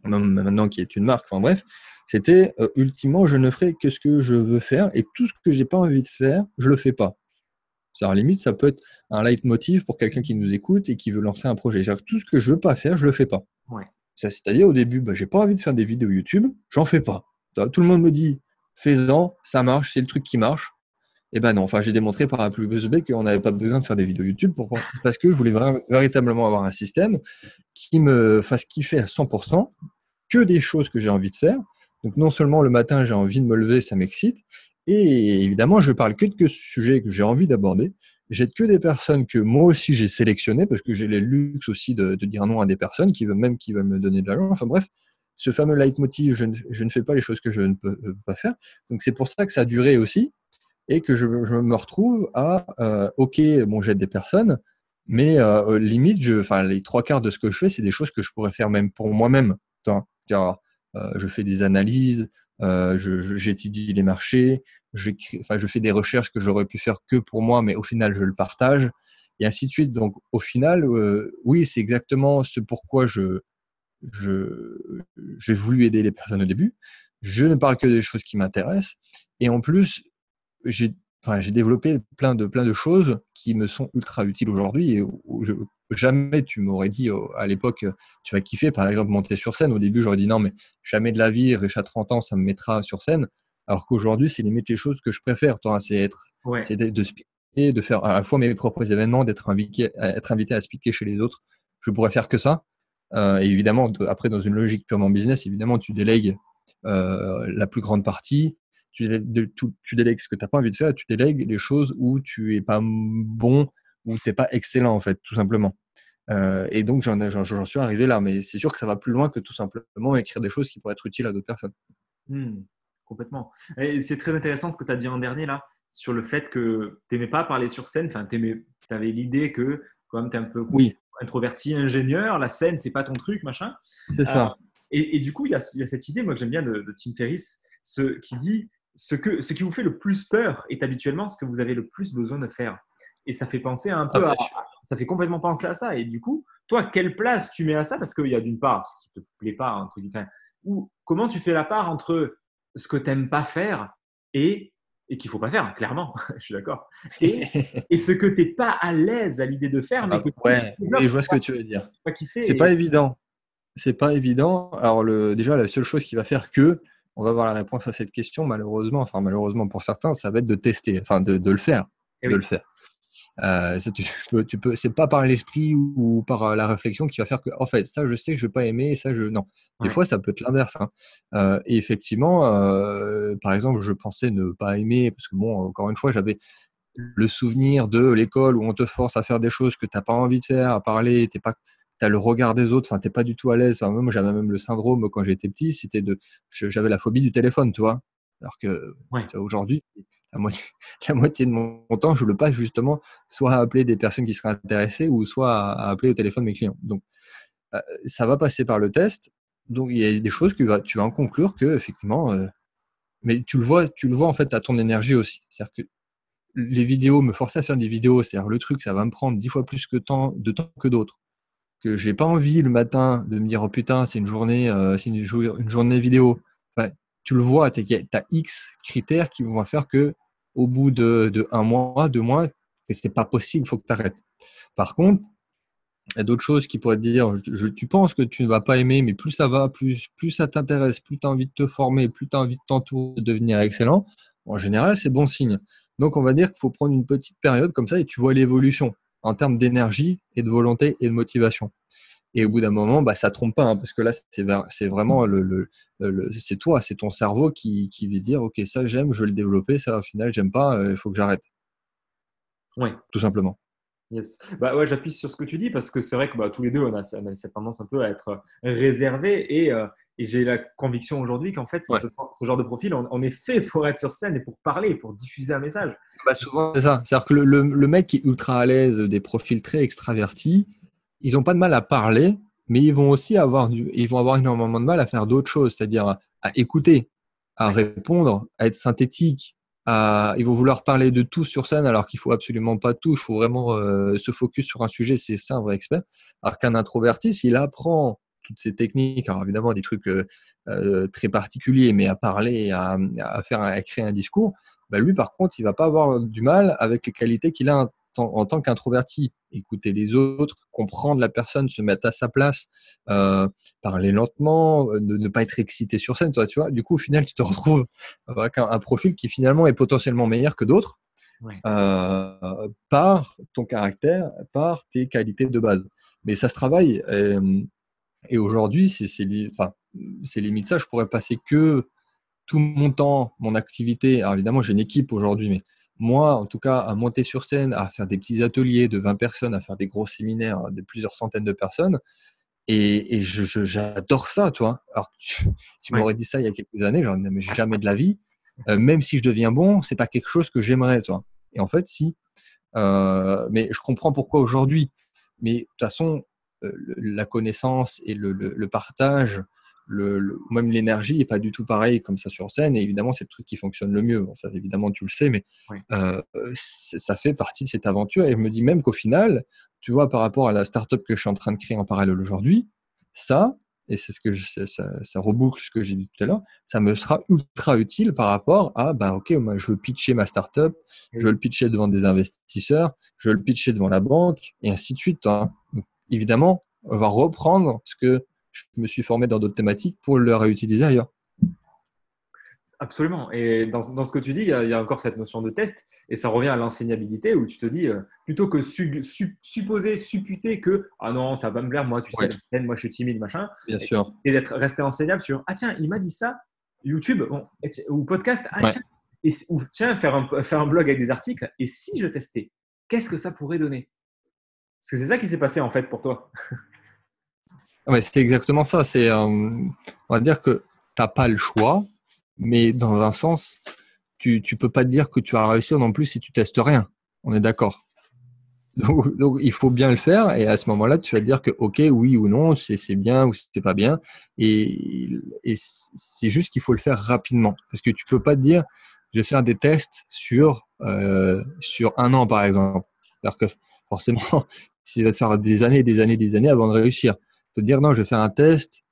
maintenant qui est une marque, enfin bref, c'était euh, ultimement, je ne ferai que ce que je veux faire et tout ce que j'ai pas envie de faire, je le fais pas. C'est à limite, ça peut être un leitmotiv pour quelqu'un qui nous écoute et qui veut lancer un projet. tout ce que je veux pas faire, je le fais pas. C'est-à-dire au début, bah, j'ai pas envie de faire des vidéos YouTube, j'en fais pas. Tout le monde me dit, fais-en, ça marche, c'est le truc qui marche. Et eh ben non, enfin j'ai démontré par A plus B qu'on n'avait pas besoin de faire des vidéos YouTube pour, parce que je voulais véritablement avoir un système qui me fasse kiffer à 100%, que des choses que j'ai envie de faire. Donc non seulement le matin j'ai envie de me lever, ça m'excite, et évidemment, je parle que de sujets que j'ai envie d'aborder. J'aide que des personnes que moi aussi j'ai sélectionnées parce que j'ai les luxe aussi de, dire non à des personnes qui veulent même qui veulent me donner de l'argent. Enfin bref, ce fameux leitmotiv, je ne, je ne fais pas les choses que je ne peux euh, pas faire. Donc c'est pour ça que ça a duré aussi et que je, je me retrouve à euh, ok, bon j'aide des personnes, mais euh, limite, je, enfin les trois quarts de ce que je fais, c'est des choses que je pourrais faire même pour moi-même. Euh, je fais des analyses, euh, j'étudie les marchés, je fais des recherches que j'aurais pu faire que pour moi, mais au final, je le partage, et ainsi de suite. Donc, au final, euh, oui, c'est exactement ce pourquoi je, j'ai voulu aider les personnes au début. Je ne parle que des choses qui m'intéressent. Et en plus, j'ai enfin, développé plein de, plein de choses qui me sont ultra utiles aujourd'hui et jamais tu m'aurais dit oh, à l'époque, tu vas kiffer, par exemple, monter sur scène. Au début, j'aurais dit non, mais jamais de la vie, Riche à 30 ans, ça me mettra sur scène. Alors qu'aujourd'hui, c'est limite les choses que je préfère. C'est être, c'est de, de de faire à la fois mes propres événements, d'être invité, être invité à expliquer chez les autres. Je pourrais faire que ça. Euh, et évidemment, après, dans une logique purement business, évidemment, tu délègues euh, la plus grande partie. Tu délègues, tu délègues ce que tu n'as pas envie de faire, tu délègues les choses où tu es pas bon, où tu n'es pas excellent, en fait, tout simplement. Euh, et donc, j'en suis arrivé là. Mais c'est sûr que ça va plus loin que tout simplement écrire des choses qui pourraient être utiles à d'autres personnes. Mmh, complètement. Et c'est très intéressant ce que tu as dit en dernier là, sur le fait que tu n'aimais pas parler sur scène. Enfin, tu avais l'idée que, comme tu es un peu oui. introverti, ingénieur, la scène, c'est pas ton truc, machin. C'est ça. Euh, et, du coup, il y, a, cette idée, moi, que j'aime bien de, Tim Ferriss, ce, qui dit ce, que, ce qui vous fait le plus peur est habituellement ce que vous avez le plus besoin de faire. Et ça fait penser un peu ah, à, ça fait complètement penser à ça. Et du coup, toi, quelle place tu mets à ça? Parce qu'il y a d'une part ce qui te plaît pas, entre guillemets, ou comment tu fais la part entre ce que tu n'aimes pas faire et, et qu'il faut pas faire, clairement, je suis d'accord, et, et, ce que tu n'es pas à l'aise à l'idée de faire, mais ah, ouais, je vois ce que tu veux dire. C'est pas évident. C'est pas évident. Alors le, déjà, la seule chose qui va faire que on va avoir la réponse à cette question, malheureusement, enfin malheureusement pour certains, ça va être de tester, enfin de, de le faire, eh de le faire. Euh, ça, tu, peux, tu peux, c'est pas par l'esprit ou, par euh, la réflexion qui va faire que, en fait, ça, je sais que je vais pas aimer, et ça, je non. Des fois, ça peut être l'inverse. Hein. Euh, et effectivement, euh, par exemple, je pensais ne pas aimer parce que bon, encore une fois, j'avais le souvenir de l'école où on te force à faire des choses que tu n'as pas envie de faire, à parler, t'es pas, as le regard des autres, enfin, t'es pas du tout à l'aise. moi, j'avais même le syndrome quand j'étais petit, c'était de, j'avais la phobie du téléphone, tu vois. Alors que aujourd'hui, la moitié, de mon temps, je le passe justement soit à appeler des personnes qui seraient intéressées ou soit à, appeler au téléphone mes clients. Donc, euh, ça va passer par le test. Donc, il y a des choses que tu vas en conclure que, effectivement, euh, mais tu le vois, tu le vois en fait à ton énergie aussi. C'est-à-dire que les vidéos, me forcer à faire des vidéos, c'est-à-dire le truc, ça va me prendre dix fois plus que temps, de temps que d'autres. que j'ai pas envie le matin de me dire oh putain c'est une journée euh, c'est une, journée vidéo tu le vois tu as X critères qui vont faire que au bout de, un mois deux mois c'est pas possible il faut que tu arrêtes par contre il y a d'autres choses qui pourraient te dire tu penses que tu ne vas pas aimer mais plus ça va plus plus ça t'intéresse plus tu as envie de te former plus tu as envie de t'entourer de devenir excellent en général c'est bon signe donc on va dire qu'il faut prendre une petite période comme ça et tu vois l'évolution en termes d'énergie et de volonté et de motivation. Et au bout d'un moment, bah, ça trompe pas, hein, parce que là, c'est vraiment le, c'est toi, c'est ton cerveau qui, qui va dire, ok, ça j'aime, je veux le développer, ça au final j'aime pas, euh, il faut que j'arrête. Oui. Tout simplement. Yes. Bah ouais, j'appuie sur ce que tu dis parce que c'est vrai que bah, tous les deux, on a, cette tendance un peu à être réservé et, euh, et j'ai la conviction aujourd'hui qu'en fait, ce, genre de profil, on, est fait pour être sur scène et pour parler, pour diffuser un message. Bah souvent, c'est ça. C'est-à-dire que le, le, mec qui est ultra à l'aise, des profils très extravertis, ils n'ont pas de mal à parler, mais ils vont aussi avoir, du, ils vont avoir énormément de mal à faire d'autres choses, c'est-à-dire à, écouter, à répondre, à être synthétique. À, ils vont vouloir parler de tout sur scène alors qu'il faut absolument pas tout. Il faut vraiment euh, se focus sur un sujet. C'est ça un vrai expert. Alors qu'un introverti, s'il apprend toutes ces techniques, alors évidemment des trucs euh, euh, très particuliers, mais à parler, à, à faire, à créer un discours, bah lui par contre, il va pas avoir du mal avec les qualités qu'il a en, tant qu'introverti. Écouter les autres, comprendre la personne, se mettre à sa place, euh, parler lentement, ne, ne, pas être excité sur scène, toi, tu vois. Du coup, au final, tu te retrouves avec un, profil qui finalement est potentiellement meilleur que d'autres. Euh, par ton caractère, par tes qualités de base. Mais ça se travaille. Et aujourd'hui, c'est enfin, limite ça. Je pourrais passer que tout mon temps, mon activité. Alors évidemment, j'ai une équipe aujourd'hui, mais moi, en tout cas, à monter sur scène, à faire des petits ateliers de 20 personnes, à faire des gros séminaires de plusieurs centaines de personnes. Et, et j'adore ça, toi. Alors, tu, tu m'aurais dit ça il y a quelques années, j'en ai jamais de la vie. Euh, même si je deviens bon, c'est pas quelque chose que j'aimerais, toi. Et en fait, si. Euh, mais je comprends pourquoi aujourd'hui. Mais de toute façon, euh, la connaissance et le, partage, le, même l'énergie n'est pas du tout pareil comme ça sur scène. Et évidemment, c'est le truc qui fonctionne le mieux. ça, évidemment, tu le sais, mais euh, ça fait partie de cette aventure. Et je me dis même qu'au final, tu vois, par rapport à la startup que je suis en train de créer en parallèle aujourd'hui, ça, et c'est ce que je, ça, ça, reboucle ce que j'ai dit tout à l'heure, ça me sera ultra utile par rapport à, bah, ok, moi, je veux pitcher ma startup, je veux le pitcher devant des investisseurs, je veux le pitcher devant la banque, et ainsi de suite. Hein évidemment, on va reprendre ce que je me suis formé dans d'autres thématiques pour le réutiliser ailleurs. Absolument. Et dans, ce que tu dis, il y, a, encore cette notion de test, et ça revient à l'enseignabilité où tu te dis, euh, plutôt que supposer, supputer que ah non, ça va me plaire, moi, tu sais, moi, je suis timide, machin. Bien sûr. Et d'être resté enseignable sur ah tiens, il m'a dit ça, YouTube ou podcast, ah, tiens, et, ou tiens, faire un, faire un blog avec des articles, et si je testais, qu'est-ce que ça pourrait donner? Parce que c'est ça qui s'est passé en fait pour toi. Ouais, c'est exactement ça. C'est, euh, on va dire que tu n'as pas le choix, mais dans un sens, tu ne peux pas dire que tu vas réussir non plus si tu testes rien. On est d'accord. Donc, il faut bien le faire et à ce moment-là, tu vas dire que ok, oui ou non, c'est bien ou c'est pas bien. Et, c'est juste qu'il faut le faire rapidement parce que tu peux pas dire je vais faire des tests sur euh, sur un an par exemple. Alors que forcément, il va te faire des années, des années, des années avant de réussir. Dire non, je vais faire un test,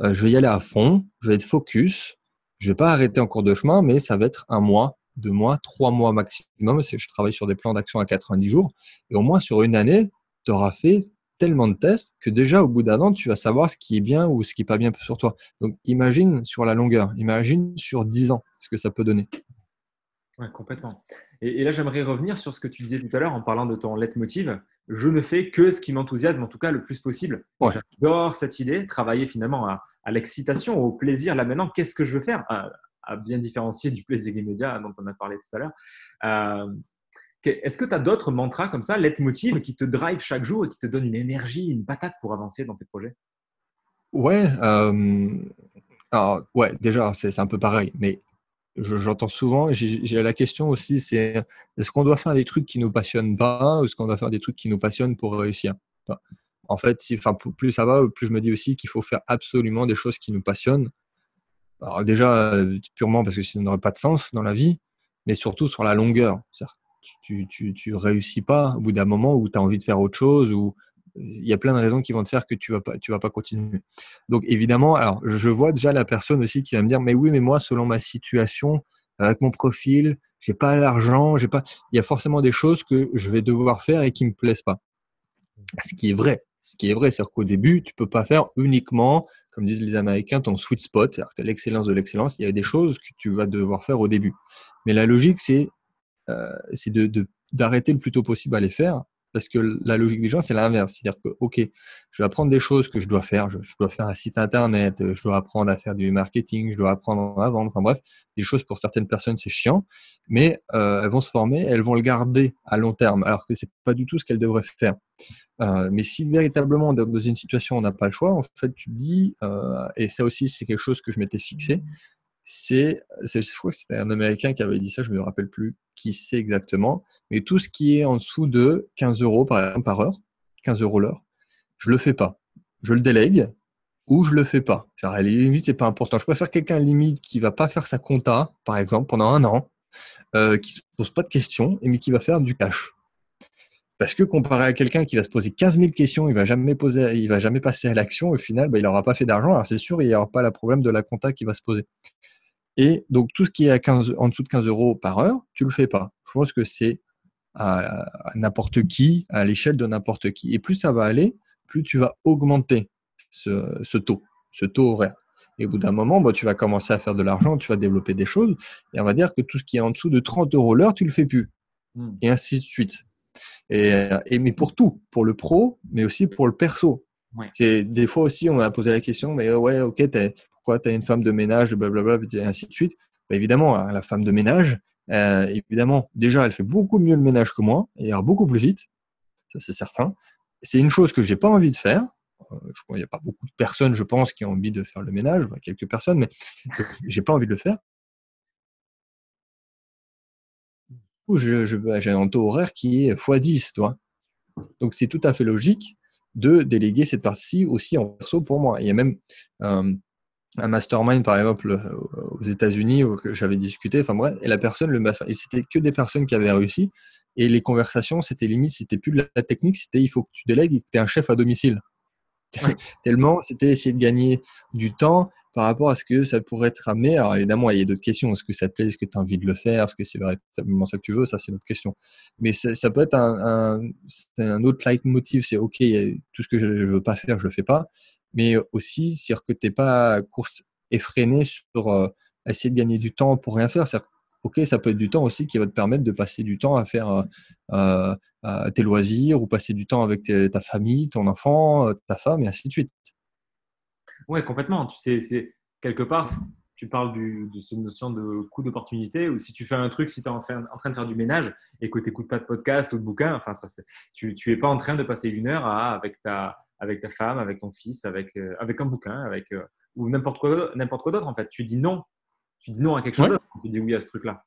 euh, je vais y aller à fond, je vais être focus, je vais pas arrêter en cours de chemin, mais ça va être un mois, deux mois, trois mois maximum. Je travaille sur des plans d'action à 90 jours. Et au moins sur une année, tu auras fait tellement de tests que déjà au bout d'un an, tu vas savoir ce qui est bien ou ce qui est pas bien sur toi. Donc imagine sur la longueur, imagine sur 10 ans ce que ça peut donner. Ouais, complètement. Et, là, j'aimerais revenir sur ce que tu disais tout à l'heure en parlant de ton leitmotiv. Je ne fais que ce qui m'enthousiasme, en tout cas le plus possible. J'adore cette idée, travailler finalement à, l'excitation, au plaisir. Là maintenant, qu'est-ce que je veux faire? À, bien différencier du plaisir immédiat dont on a parlé tout à l'heure. Euh, est-ce que tu as d'autres mantras comme ça, leitmotiv, qui te drive chaque jour et qui te donne une énergie, une patate pour avancer dans tes projets? Ouais, euh, alors, ouais, déjà, c'est un peu pareil, mais j'entends souvent, j'ai la question aussi, c'est est-ce qu'on doit faire des trucs qui nous passionnent pas ou est-ce qu'on doit faire des trucs qui nous passionnent pour réussir? En fait, plus ça va, plus je me dis aussi qu'il faut faire absolument des choses qui nous passionnent. Alors déjà, purement parce que ça n'aurait pas de sens dans la vie, mais surtout sur la longueur. Tu, tu, tu réussis pas au bout d'un moment où tu as envie de faire autre chose ou il y a plein de raisons qui vont te faire que tu vas pas, tu vas pas continuer. Donc évidemment, alors je vois déjà la personne aussi qui va me dire, mais oui, mais moi, selon ma situation, avec mon profil, j'ai pas l'argent, j'ai pas, il y a forcément des choses que je vais devoir faire et qui me plaisent pas. Ce qui est vrai, ce qui est vrai, c'est qu'au début, tu peux pas faire uniquement, comme disent les Américains, ton sweet spot, c'est-à-dire l'excellence de l'excellence. Il y a des choses que tu vas devoir faire au début. Mais la logique, c'est euh, c'est de d'arrêter le plus tôt possible à les faire parce que la logique des gens, c'est l'inverse. C'est-à-dire que, OK, je vais apprendre des choses que je dois faire. Je, dois faire un site internet, je dois apprendre à faire du marketing, je dois apprendre à vendre. Enfin bref, des choses pour certaines personnes, c'est chiant, mais euh, elles vont se former, elles vont le garder à long terme, alors que c'est pas du tout ce qu'elles devraient faire. Euh, mais si véritablement dans une situation on n'a pas le choix, en fait, tu dis, euh, et ça aussi c'est quelque chose que je m'étais fixé, c'est, je crois que c'était un Américain qui avait dit ça, je ne me rappelle plus qui c'est exactement, mais tout ce qui est en dessous de 15 euros par, exemple, par heure, 15 euros l'heure, je le fais pas. Je le délègue ou je le fais pas. à la limite, c'est pas important. Je préfère quelqu'un limite qui va pas faire sa compta, par exemple, pendant un an, euh, qui se pose pas de questions, mais qui va faire du cash. Parce que comparé à quelqu'un qui va se poser 15 000 questions, il va jamais poser, il va jamais passer à l'action, au final, bah, il n'aura pas fait d'argent. Alors c'est sûr, il n'y aura pas le problème de la compta qui va se poser. Et donc, tout ce qui est à 15, en dessous de 15 euros par heure, tu le fais pas. Je pense que c'est à, n'importe qui, à l'échelle de n'importe qui. Et plus ça va aller, plus tu vas augmenter ce, taux, ce taux horaire. Et au bout d'un moment, bah, tu vas commencer à faire de l'argent, tu vas développer des choses. Et on va dire que tout ce qui est en dessous de 30 euros l'heure, tu le fais plus. Hmm. Et ainsi de suite. Et, et, mais pour tout, pour le pro, mais aussi pour le perso. Des fois aussi, on m'a posé la question, mais ouais, ok, pourquoi tu as une femme de ménage, blablabla, et ainsi de suite. Bah, évidemment, hein, la femme de ménage, euh, évidemment, déjà, elle fait beaucoup mieux le ménage que moi, et elle beaucoup plus vite, ça c'est certain. C'est une chose que j'ai pas envie de faire. Euh, je qu'il n'y a pas beaucoup de personnes, je pense, qui ont envie de faire le ménage, bah, quelques personnes, mais j'ai pas envie de le faire. Bah, j'ai un taux horaire qui est x10, toi. Donc c'est tout à fait logique de déléguer cette partie aussi en perso pour moi. Il y a même euh, un mastermind, par exemple, euh, aux États-Unis, où j'avais discuté, enfin bref, et la personne, le et c'était que des personnes qui avaient réussi, et les conversations, c'était limite, c'était plus de la technique, c'était il faut que tu délègues et que tu es un chef à domicile. Tellement, c'était essayer de gagner du temps par rapport à ce que ça pourrait être amené. Alors évidemment, il y a d'autres questions. Est-ce que ça te plaît? Est-ce que tu as envie de le faire? Est-ce que c'est véritablement ça que tu veux? Ça, c'est une autre question. Mais ça, peut être un, un, un autre leitmotiv. C'est OK, tout ce que je ne veux pas faire, je le fais pas mais aussi, c'est-à-dire que tu n'es pas course effrénée sur euh, essayer de gagner du temps pour rien faire. Ok, ça peut être du temps aussi qui va te permettre de passer du temps à faire euh, euh, tes loisirs ou passer du temps avec ta famille, ton enfant, ta femme, et ainsi de suite. Oui, complètement. Tu sais, c'est quelque part, tu parles de cette notion de coût d'opportunité, ou si tu fais un truc, si tu es en train, de faire du ménage et que tu n'écoutes pas de podcast ou de bouquin, enfin, ça, tu n'es pas en train de passer une heure à, avec ta avec ta femme, avec ton fils, avec, euh, avec un bouquin, avec, euh, ou n'importe quoi, n'importe quoi d'autre en fait. Tu dis non. Tu dis non à quelque chose d'autre. Tu dis oui à ce truc-là.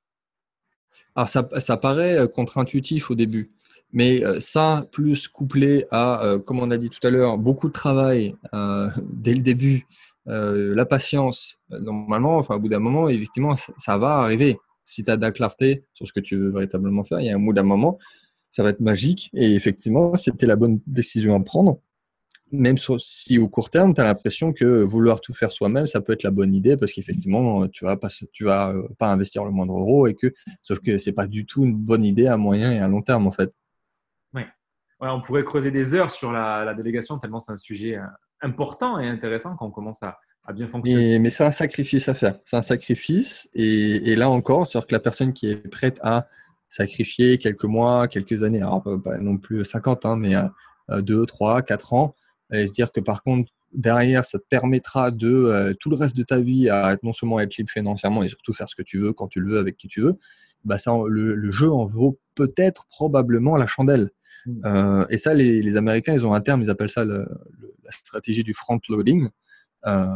Alors ça, ça paraît euh, contre-intuitif au début. Mais ça, plus couplé à, comme on a dit tout à l'heure, beaucoup de travail dès le début, la patience, normalement, enfin, au bout d'un moment, effectivement, ça, va arriver. Si tu as de la clarté sur ce que tu veux véritablement faire, il y a un bout d'un moment, ça va être magique. Et effectivement, c'était la bonne décision à prendre même si au court terme, tu as l'impression que vouloir tout faire soi-même, ça peut être la bonne idée parce qu'effectivement, tu vas pas, tu vas euh, pas investir le moindre euro et que, sauf que c'est pas du tout une bonne idée à moyen et à long terme en fait. Oui, on pourrait creuser des heures sur la, délégation tellement c'est un sujet euh, important et intéressant quand on commence à, bien fonctionner. mais c'est un sacrifice à faire. C'est un sacrifice et, là encore, c'est-à-dire que la personne qui est prête à sacrifier quelques mois, quelques années, alors pas non plus 50, hein, mais 2, 3, 4 ans, et se dire que par contre, derrière, ça te permettra de euh, tout le reste de ta vie à non seulement être libre financièrement et surtout faire ce que tu veux, quand tu le veux, avec qui tu veux, bah ça, le, jeu en vaut peut-être probablement la chandelle. Mmh. Euh, et ça, les, les, Américains, ils ont un terme, ils appellent ça le, la stratégie du front-loading, euh,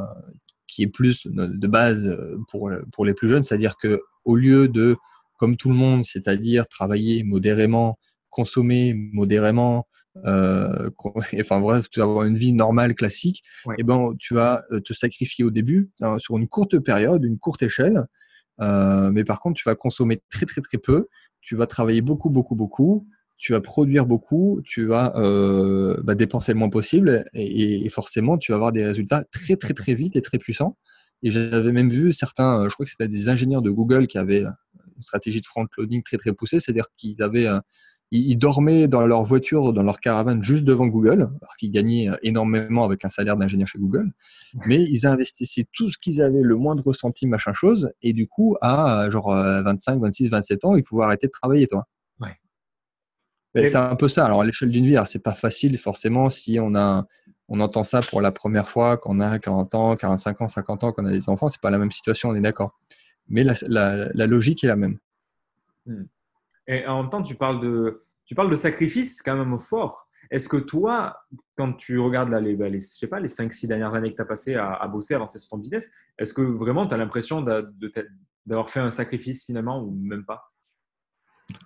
qui est plus de base pour, pour les plus jeunes, c'est-à-dire que au lieu de, comme tout le monde, c'est-à-dire travailler modérément, consommer modérément, euh, enfin bref, tu vas avoir une vie normale, classique, et eh ben tu vas euh, te sacrifier au début hein, sur une courte période, une courte échelle, euh, mais par contre tu vas consommer très très très peu, tu vas travailler beaucoup beaucoup beaucoup, tu vas produire beaucoup, tu vas euh, bah, dépenser le moins possible. Et, forcément tu vas avoir des résultats très très très vite et très puissants. Et j'avais même vu certains, je crois que c'était des ingénieurs de Google qui avaient une stratégie de front-loading très très poussée, c'est-à-dire qu'ils avaient ils, dormaient dans leur voiture, dans leur caravane juste devant Google, alors qu'ils gagnaient énormément avec un salaire d'ingénieur chez Google, mais ils investissaient tout ce qu'ils avaient, le moindre centime, machin chose, et du coup, à genre 25, 26, 27 ans, ils pouvaient arrêter de travailler, toi. Ouais. C'est un peu ça. Alors, à l'échelle d'une vie, c'est pas facile forcément si on a, on entend ça pour la première fois, qu'on a 40 ans, 45 ans, 50 ans, qu'on a des enfants, c'est pas la même situation, on est d'accord. Mais la, logique est la même. Hmm. Et en même temps, tu parles de, tu parles de sacrifice quand même fort. Est-ce que toi, quand tu regardes bah, les, je sais pas, les 5-6 dernières années que tu as passées à, bosser, à avancer sur ton business, est-ce que vraiment tu as l'impression d'avoir fait un sacrifice finalement ou même pas?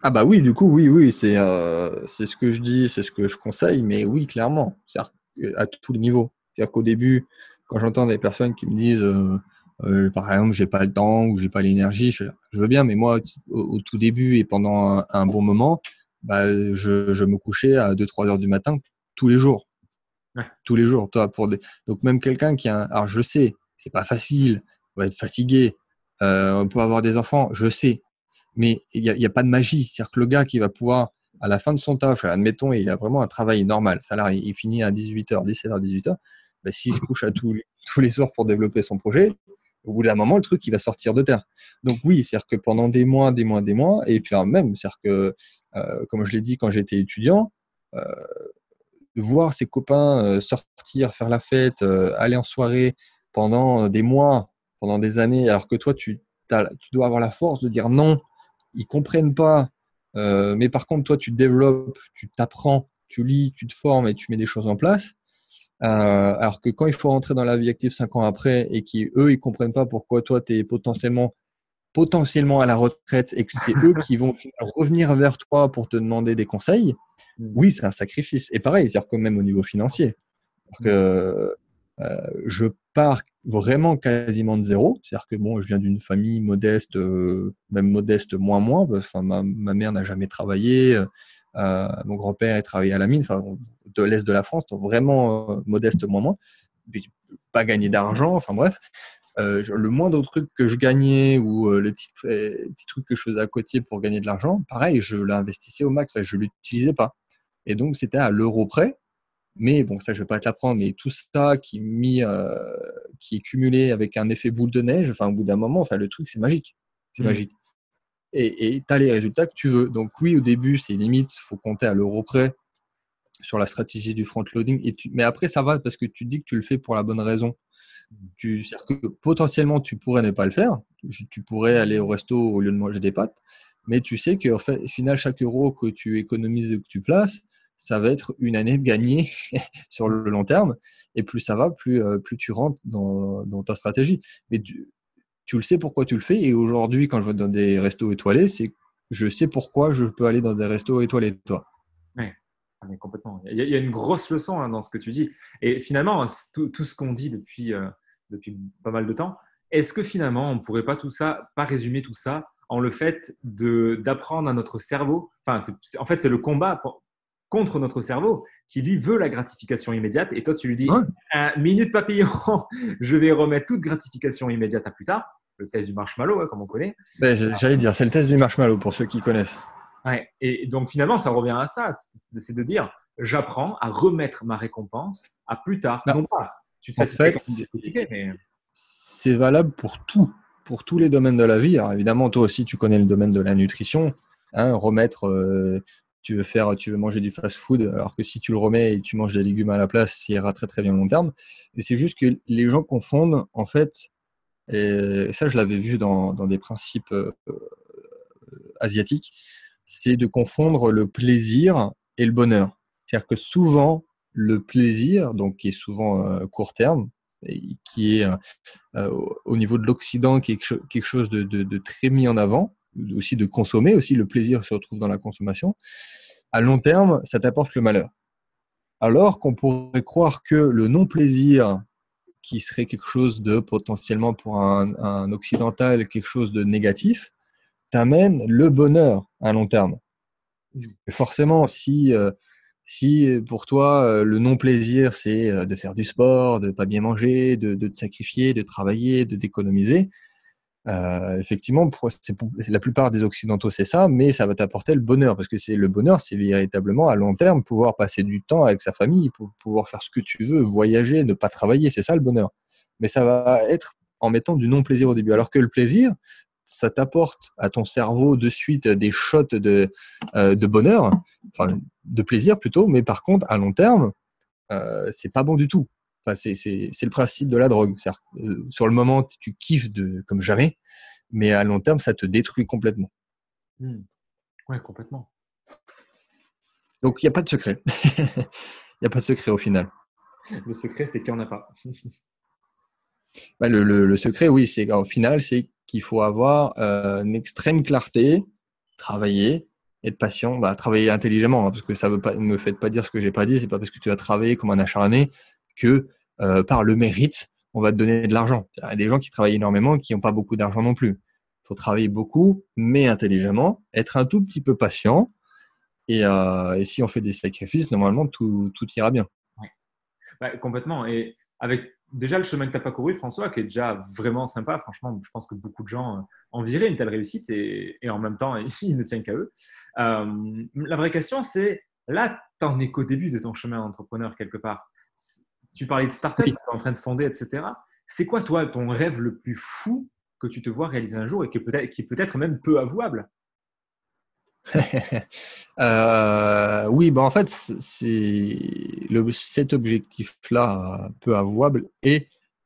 Ah bah oui, du coup, oui, oui, c'est euh, ce que je dis, c'est ce que je conseille, mais oui, clairement, à tous les niveaux. C'est-à-dire qu'au début, quand j'entends des personnes qui me disent, euh, euh, par exemple, j'ai pas le temps ou j'ai pas l'énergie, je, veux bien, mais moi, au, tout début et pendant un, bon moment, bah, je, je, me couchais à 2-3 heures du matin tous les jours. Tous les jours. Toi, pour des... Donc, même quelqu'un qui a. Alors, je sais, c'est pas facile, on va être fatigué, euh, on peut avoir des enfants, je sais. Mais il n'y a, a, pas de magie. C'est-à-dire que le gars qui va pouvoir, à la fin de son taf, admettons, il a vraiment un travail normal, salarié, il finit à 18h, 17h, 18h, bah, s'il se couche à tous, tous les soirs pour développer son projet, au bout d'un moment, le truc, il va sortir de terre. Donc oui, c'est-à-dire que pendant des mois, des mois, des mois, et puis même, c'est-à-dire que, euh, comme je l'ai dit quand j'étais étudiant, euh, voir ses copains euh, sortir, faire la fête, aller en soirée pendant des mois, pendant des années, alors que toi, tu, tu dois avoir la force de dire non, ils comprennent pas, mais par contre, toi, tu développes, tu t'apprends, tu lis, tu te formes et tu mets des choses en place. Euh, alors que quand il faut rentrer dans la vie active cinq ans après et qu'eux, ils comprennent pas pourquoi toi, tu es potentiellement, potentiellement à la retraite et que c'est eux qui vont revenir vers toi pour te demander des conseils, mmh. oui, c'est un sacrifice. Et pareil, c'est-à-dire que même au niveau financier. que, euh, je pars vraiment quasiment de zéro. C'est-à-dire que bon, je viens d'une famille modeste, euh, même modeste moins moins. Enfin, ma, ma mère n'a jamais travaillé. Euh, mon grand-père a travaillé à la mine, enfin, de l'Est de la France, donc vraiment euh, modeste moins moins. pas gagner d'argent, enfin bref. Euh, le moindre truc que je gagnais ou les, petits, petits, trucs que je faisais à côté pour gagner de l'argent, pareil, je l'investissais au max, je ne l'utilisais pas. Et donc, c'était à l'euro près. Mais bon, ça, je ne vais pas te l'apprendre, mais tout ça qui, mis, qui est cumulé avec un effet boule de neige, enfin, au bout d'un moment, enfin, le truc, c'est magique. C'est mmh. magique et tu as les résultats que tu veux. Donc oui, au début, c'est limite, il faut compter à l'euro près sur la stratégie du front-loading. Mais après, ça va parce que tu dis que tu le fais pour la bonne raison. Tu, que potentiellement, tu pourrais ne pas le faire. Tu pourrais aller au resto au lieu de manger des pâtes. Mais tu sais qu'au final, chaque euro que tu économises et que tu places, ça va être une année de gagner sur le long terme. Et plus ça va, plus, euh, plus tu rentres dans, dans ta stratégie. Mais tu, tu le sais pourquoi tu le fais. Et aujourd'hui, quand je vais dans des restos étoilés, c'est je sais pourquoi je peux aller dans des restos étoilés, toi. Oui, ah, complètement. Il y, a, une grosse leçon hein, dans ce que tu dis. Et finalement, tout, ce qu'on dit depuis, euh, depuis pas mal de temps, est-ce que finalement, on ne pourrait pas tout ça, pas résumer tout ça en le fait d'apprendre à notre cerveau, enfin, en fait, c'est le combat contre notre cerveau qui lui veut la gratification immédiate et toi tu lui dis un minute papillon je vais remettre toute gratification immédiate à plus tard le test du marshmallow, hein, comme on connaît. Ben, j'allais dire, c'est le test du marshmallow pour ceux qui connaissent. Ouais, et donc finalement, ça revient à ça, c'est de dire, j'apprends à remettre ma récompense à plus tard. Non, pas. Tu te en fait, c'est valable pour tout, pour tous les domaines de la vie. Alors évidemment, toi aussi, tu connais le domaine de la nutrition. Hein, remettre, euh, tu veux faire, tu veux manger du fast-food, alors que si tu le remets et tu manges des légumes à la place, ça ira très très bien long terme. Et c'est juste que les gens confondent en fait et ça, je l'avais vu dans, des principes euh, asiatiques, c'est de confondre le plaisir et le bonheur. C'est-à-dire que souvent, le plaisir, donc qui est souvent euh, court terme, et qui est euh, au niveau de l'Occident quelque chose de, très mis en avant, aussi de consommer, aussi le plaisir se retrouve dans la consommation. À long terme, ça t'apporte le malheur. Alors qu'on pourrait croire que le non-plaisir qui serait quelque chose de potentiellement pour un, occidental, quelque chose de négatif, t'amène le bonheur à long terme. Forcément, si, si pour toi, le non-plaisir, c'est de faire du sport, de pas bien manger, de, de te sacrifier, de travailler, de d'économiser, euh, effectivement, c'est la plupart des occidentaux, c'est ça, mais ça va t'apporter le bonheur parce que c'est le bonheur, c'est véritablement à long terme pouvoir passer du temps avec sa famille, pour pouvoir faire ce que tu veux, voyager, ne pas travailler, c'est ça le bonheur. Mais ça va être en mettant du non-plaisir au début, alors que le plaisir, ça t'apporte à ton cerveau de suite des shots de, euh, bonheur, enfin de plaisir plutôt, mais par contre à long terme, euh, c'est pas bon du tout c'est le principe de la drogue. Euh, sur le moment, tu kiffes de, comme jamais, mais à long terme, ça te détruit complètement. Mmh. Oui, complètement. Donc, il n'y a pas de secret. Il n'y a pas de secret au final. Le secret, c'est qu'il n'y en a pas. Bah, le, secret, oui, c'est au final, c'est qu'il faut avoir euh, une extrême clarté, travailler, être patient, bah, travailler intelligemment, hein, parce que ça ne me fait pas dire ce que j'ai pas dit. C'est pas parce que tu as travaillé comme un acharné que euh, par le mérite, on va te donner de l'argent. Il y a des gens qui travaillent énormément qui n'ont pas beaucoup d'argent non plus. Il faut travailler beaucoup, mais intelligemment, être un tout petit peu patient. Et, euh, si on fait des sacrifices, normalement, tout, ira bien. Bah, complètement. Et avec déjà le chemin que tu n'as pas couru, François, qui est déjà vraiment sympa. Franchement, je pense que beaucoup de gens euh, envieraient une telle réussite et, en même temps, il ne tient qu'à eux. la vraie question, c'est là, tu n'en es qu'au début de ton chemin d'entrepreneur quelque part. Tu parlais de start-up, tu es en train de fonder, etc. C'est quoi, toi, ton rêve le plus fou que tu te vois réaliser un jour et qui est peut-être même peu avouable? Euh, oui, bah en fait, c'est cet objectif-là peu avouable euh,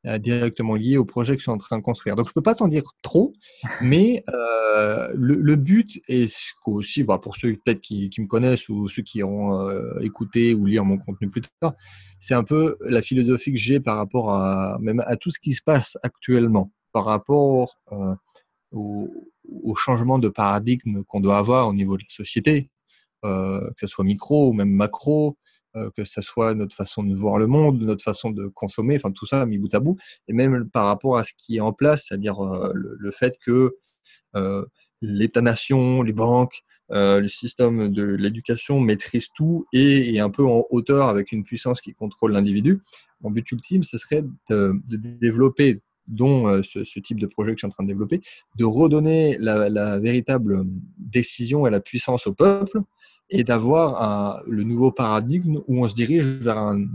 directement lié au projet que je suis en train de construire. Donc, je ne peux pas t'en dire trop, mais euh, le, but est aussi, bah, pour ceux peut-être qui, me connaissent ou ceux qui auront euh, écouté ou lire mon contenu plus tard, c'est un peu la philosophie que j'ai par rapport à même à tout ce qui se passe actuellement, par rapport au, au, changement de paradigme qu'on doit avoir au niveau de la société, que ce soit micro ou même macro, euh, que ce soit notre façon de voir le monde, notre façon de consommer, enfin tout ça mis bout à bout, et même par rapport à ce qui est en place, c'est-à-dire euh, le, fait que euh, l'État-nation, les banques, le système de l'éducation maîtrisent tout et est un peu en hauteur avec une puissance qui contrôle l'individu. Mon but ultime, ce serait de, développer dont ce, type de projet que je suis en train de développer, de redonner la véritable décision et la puissance au peuple, et d'avoir le nouveau paradigme où on se dirige vers un,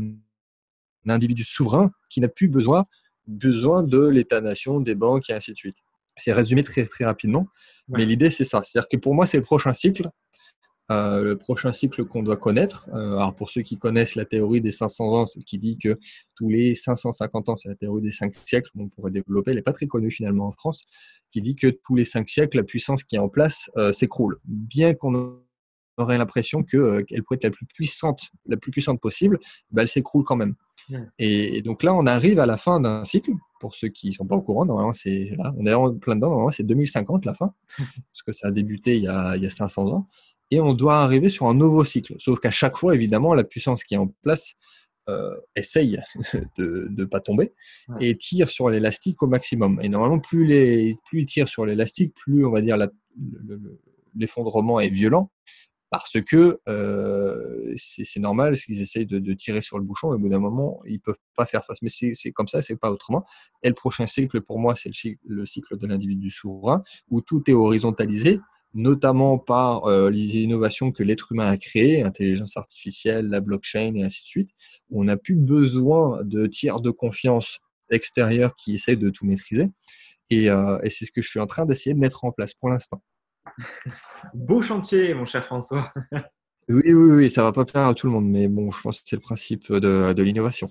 individu souverain qui n'a plus besoin, besoin de l'État-nation, des banques et ainsi de suite. C'est résumé très, très rapidement, mais l'idée c'est ça. C'est-à-dire que pour moi, c'est le prochain cycle. Euh, le prochain cycle qu'on doit connaître. Euh, alors pour ceux qui connaissent la théorie des 500 ans, qui dit que tous les 550 ans, c'est la théorie des 5 siècles, on pourrait développer, elle n'est pas très connue finalement en France, qui dit que tous les 5 siècles, la puissance qui est en place euh, s'écroule. Bien qu'on aurait l'impression euh, qu'elle pourrait être la plus puissante, la plus puissante possible, bah, elle s'écroule quand même. Et, donc là, on arrive à la fin d'un cycle. Pour ceux qui ne sont pas au courant, normalement, c'est là, on est en plein dedans. Normalement, c'est 2050 la fin, parce que ça a débuté il y a, il y a 500 ans. Et on doit arriver sur un nouveau cycle. Sauf qu'à chaque fois, évidemment, la puissance qui est en place euh, essaye de ne pas tomber et tire sur l'élastique au maximum. Et normalement, plus, les, plus il tire sur l'élastique, plus on va dire l'effondrement est violent parce que euh, c'est normal, qu'ils essayent de, tirer sur le bouchon, et au bout d'un moment, ils peuvent pas faire face. Mais c'est comme ça, c'est pas autrement. Et le prochain cycle, pour moi, c'est le, cycle de l'individu souverain, où tout est horizontalisé, notamment par euh, les innovations que l'être humain a créées, l'intelligence artificielle, la blockchain, et ainsi de suite, où on n'a plus besoin de tiers de confiance extérieurs qui essayent de tout maîtriser. Euh, et c'est ce que je suis en train d'essayer de mettre en place pour l'instant. Beau chantier, mon cher François. oui, oui, oui, ça va pas plaire à tout le monde, mais bon, je pense que c'est le principe de, l'innovation.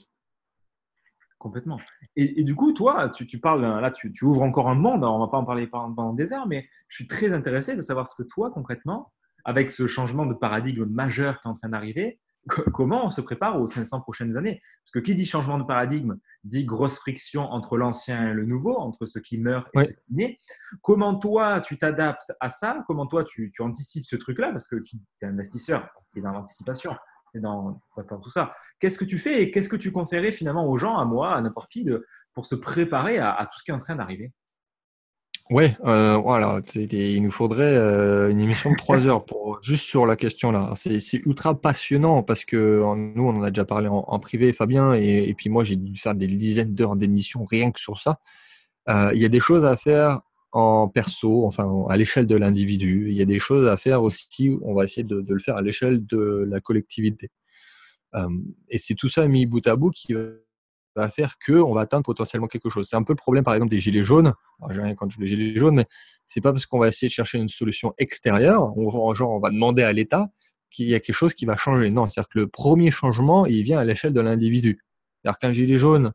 Complètement. Et, du coup, toi, tu, parles, là, tu, ouvres encore un monde, on va pas en parler pendant des heures, mais je suis très intéressé de savoir ce que toi, concrètement, avec ce changement de paradigme majeur qui est en train d'arriver, comment on se prépare aux 500 prochaines années? Parce que qui dit changement de paradigme dit grosse friction entre l'ancien et le nouveau, entre ce qui meurt et ce qui naît. Comment toi, tu t'adaptes à ça? Comment toi, tu, anticipes ce truc-là? Parce que tu es investisseur, tu es dans l'anticipation, tu es dans, tout ça. Qu'est-ce que tu fais et qu'est-ce que tu conseillerais finalement aux gens, à moi, à n'importe qui, de, pour se préparer à, tout ce qui est en train d'arriver? Ouais, euh, voilà, il nous faudrait euh, une émission de trois heures pour juste sur la question là. C'est ultra passionnant parce que nous, on en a déjà parlé en, privé, Fabien, et, puis moi, j'ai dû faire des dizaines d'heures d'émissions rien que sur ça. Euh, il y a des choses à faire en perso, enfin à l'échelle de l'individu. Il y a des choses à faire aussi. On va essayer de, de le faire à l'échelle de la collectivité. et c'est tout ça mis bout à bout qui va faire que on va atteindre potentiellement quelque chose. C'est un peu le problème, par exemple, des gilets jaunes. j'ai rien contre les gilets jaunes, mais c'est pas parce qu'on va essayer de chercher une solution extérieure, on, genre on va demander à l'État qu'il y a quelque chose qui va changer. Non, c'est-à-dire que le premier changement, il vient à l'échelle de l'individu. C'est-à-dire qu'un gilet jaune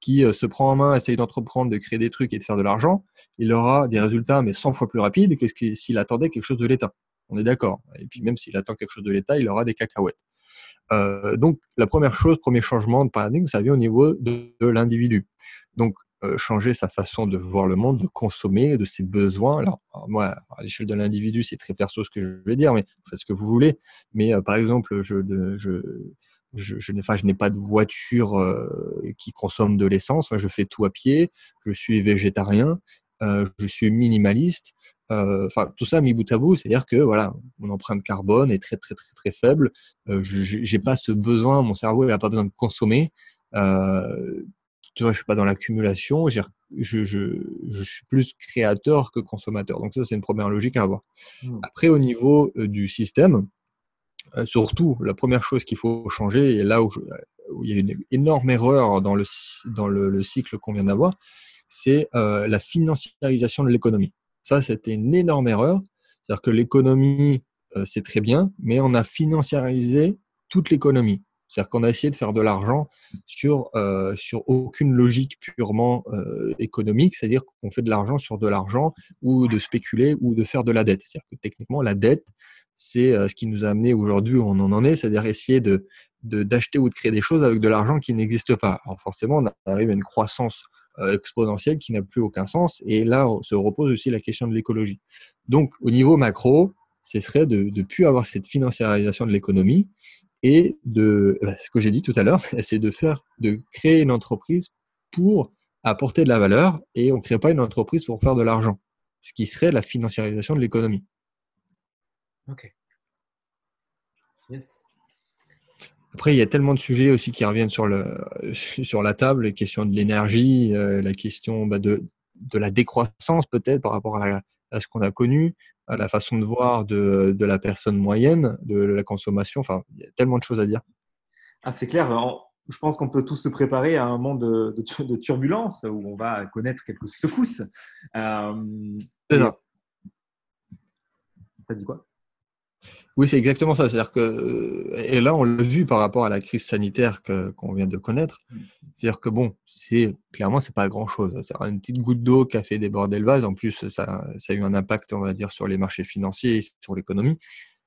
qui euh, se prend en main, essaye d'entreprendre, de créer des trucs et de faire de l'argent, il aura des résultats mais 100 fois plus rapides que s'il attendait quelque chose de l'État. On est d'accord. Et puis même s'il attend quelque chose de l'État, il aura des cacahuètes. Euh, donc, la première chose, premier changement de paradigme, ça vient au niveau de, l'individu. Donc, euh, changer sa façon de voir le monde, de consommer, de ses besoins. Alors, moi, à l'échelle de l'individu, c'est très perso ce que je vais dire, mais faites ce que vous voulez. Mais euh, par exemple, je, je, je, je n'ai pas de voiture qui consomme de l'essence. je fais tout à pied. Je suis végétarien. je suis minimaliste. Euh, enfin, tout ça mis bout à bout, c'est-à-dire que voilà, mon empreinte carbone est très très très très faible. Euh, je n'ai pas ce besoin, mon cerveau n'a pas besoin de consommer. Euh, tu vois, je suis pas dans l'accumulation. Je, je, je, suis plus créateur que consommateur. Donc ça, c'est une première logique à avoir. Mmh. Après, au niveau du système, surtout, la première chose qu'il faut changer, et là où, il y a une énorme erreur dans le, dans le cycle qu'on vient d'avoir, c'est la financiarisation de l'économie. Ça, c'était une énorme erreur. C'est-à-dire que l'économie, euh, c'est très bien, mais on a financiarisé toute l'économie. C'est-à-dire qu'on a essayé de faire de l'argent sur, euh, sur aucune logique purement euh, économique, c'est-à-dire qu'on fait de l'argent sur de l'argent ou de spéculer ou de faire de la dette. C'est-à-dire que techniquement, la dette, c'est ce qui nous a amené aujourd'hui où on en est, c'est-à-dire essayer de d'acheter ou de créer des choses avec de l'argent qui n'existe pas. Alors forcément, on arrive à une croissance exponentielle qui n'a plus aucun sens. Et là se repose aussi la question de l'écologie. Donc, au niveau macro, ce serait de ne plus avoir cette financiarisation de l'économie et de bah, ce que j'ai dit tout à l'heure, c'est de faire, de créer une entreprise pour apporter de la valeur et on ne crée pas une entreprise pour faire de l'argent, ce qui serait la financiarisation de l'économie. Ok. Yes. Après, il y a tellement de sujets aussi qui reviennent sur, le, sur la table, les questions de l'énergie, euh, la question bah, de, de la décroissance peut-être par rapport à, à ce qu'on a connu, à la façon de voir de, de, la personne moyenne, de la consommation. Enfin, il y a tellement de choses à dire. Ah, c'est clair. je pense qu'on peut tous se préparer à un monde de, de, turbulence où on va connaître quelques secousses. Euh, T'as dit quoi? Oui, c'est exactement ça. C'est-à-dire que, et là, on l'a vu par rapport à la crise sanitaire qu'on vient de connaître. Mm. C'est-à-dire que bon, c'est clairement, c'est pas grand-chose. C'est une petite goutte d'eau qui a fait déborder le vase. En plus, ça, ça a eu un impact, on va dire, sur les marchés financiers, sur l'économie.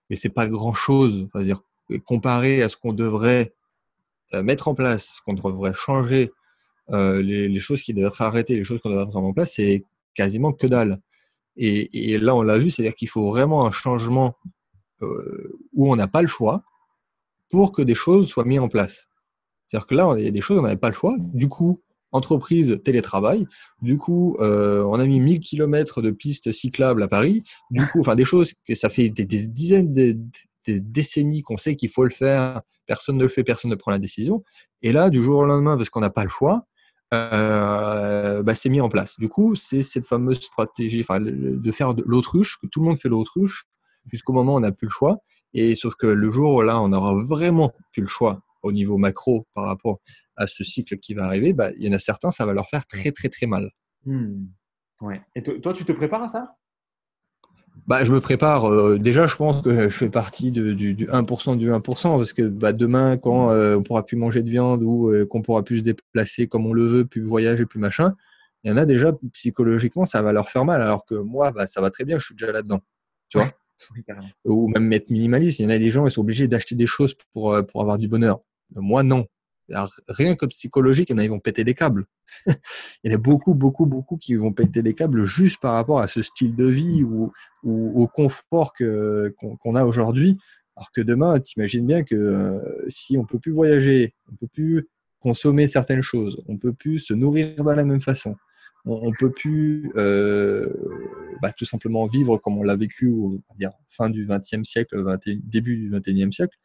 Mais c'est pas grand-chose. dire comparé à ce qu'on devrait euh, mettre en place, ce qu'on devrait changer, euh, les, les, choses qui devraient être arrêtées, les choses qu'on devrait mettre en place, c'est quasiment que dalle. Et, et là, on l'a vu, c'est-à-dire qu'il faut vraiment un changement euh, où on n'a pas le choix pour que des choses soient mises en place. C'est-à-dire que là, il y a des choses, on n'avait pas le choix. Du coup, entreprise télétravail. Du coup, euh, on a mis 1000 km de pistes cyclables à Paris. Du coup, enfin, des choses que ça fait des, dizaines de décennies qu'on sait qu'il faut le faire. Personne ne le fait, personne ne prend la décision. Et là, du jour au lendemain, parce qu'on n'a pas le choix, euh, bah, c'est mis en place. Du coup, c'est cette fameuse stratégie de faire l'autruche, que tout le monde fait l'autruche, jusqu'au moment où on n'a plus le choix. Et sauf que le jour où là, on aura vraiment plus le choix au niveau macro par rapport à ce cycle qui va arriver, bah, il y en a certains, ça va leur faire très très très mal. Hmm. Ouais. Et toi, tu te prépares à ça? Bah, je me prépare. Euh, déjà, je pense que je fais partie du, 1% du 1%, parce que bah, demain, quand euh, on pourra plus manger de viande ou euh, qu'on pourra plus se déplacer comme on le veut, plus voyager, plus machin, il y en a déjà, psychologiquement, ça va leur faire mal. Alors que moi, bah, ça va très bien, je suis déjà là-dedans. Tu vois? Ou même être minimaliste. Il y en a des gens, ils sont obligés d'acheter des choses pour, euh, pour avoir du bonheur. Moi, non. rien que psychologique, il y en a, ils vont péter des câbles. il y en a beaucoup, beaucoup, beaucoup qui vont péter des câbles juste par rapport à ce style de vie ou, au confort qu'on a aujourd'hui. Alors que demain, tu imagines bien que euh, si on peut plus voyager, on peut plus consommer certaines choses, on peut plus se nourrir de la même façon, on, ne peut plus bah, tout simplement vivre comme on l'a vécu au dire, fin du XXe siècle, début du XXIe siècle.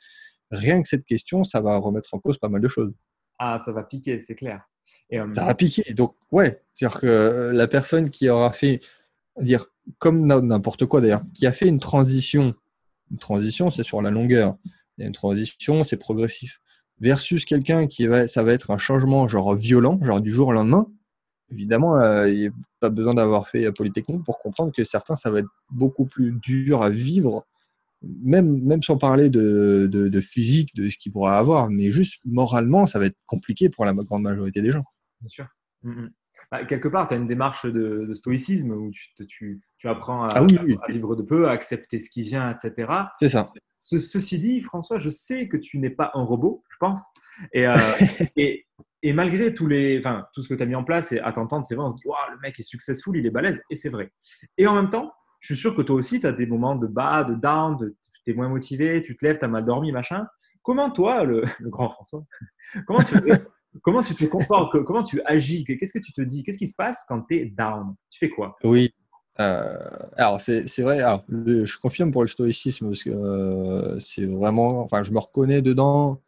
Rien que cette question, ça va remettre en cause pas mal de choses. Ah, ça va piquer, c'est clair. ça va piquer. Donc, ouais, c'est-à-dire que la personne qui aura fait, dire comme n'importe quoi d'ailleurs, qui a fait une transition, une transition, c'est sur la longueur. Il y a une transition, c'est progressif. Versus quelqu'un qui va, ça va être un changement genre violent, genre du jour au lendemain. Évidemment, euh, il n'y a pas besoin d'avoir fait Polytechnique pour comprendre que certains, ça va être beaucoup plus dur à vivre, même, même sans parler de, de, physique, de ce qu'il pourra avoir, mais juste moralement, ça va être compliqué pour la grande majorité des gens. Bien sûr. Mm, mm. Bah, quelque part, tu as une démarche de, stoïcisme où tu, tu, tu apprends à, ah à, vivre de peu, à accepter ce qui vient, etc. C'est ça. ceci dit, François, je sais que tu n'es pas un robot, je pense. Et, euh, et, et, malgré tous les, enfin, tout ce que tu as mis en place, et à t'entendre, c'est vrai, on se dit, le mec est successful, il est balèze, et c'est vrai. Et en même temps, je suis sûr que toi aussi, tu as des moments de bas, de down, tu es moins motivé, tu te lèves, tu as mal dormi, machin. Comment toi, le, le grand François, comment tu, Comment tu te comportes Comment tu agis Qu'est-ce que tu te dis Qu'est-ce qui se passe quand tu es down? Tu fais quoi? Oui. Euh, alors, c'est vrai. je confirme pour le stoïcisme parce que euh, c'est vraiment. Enfin, je me reconnais dedans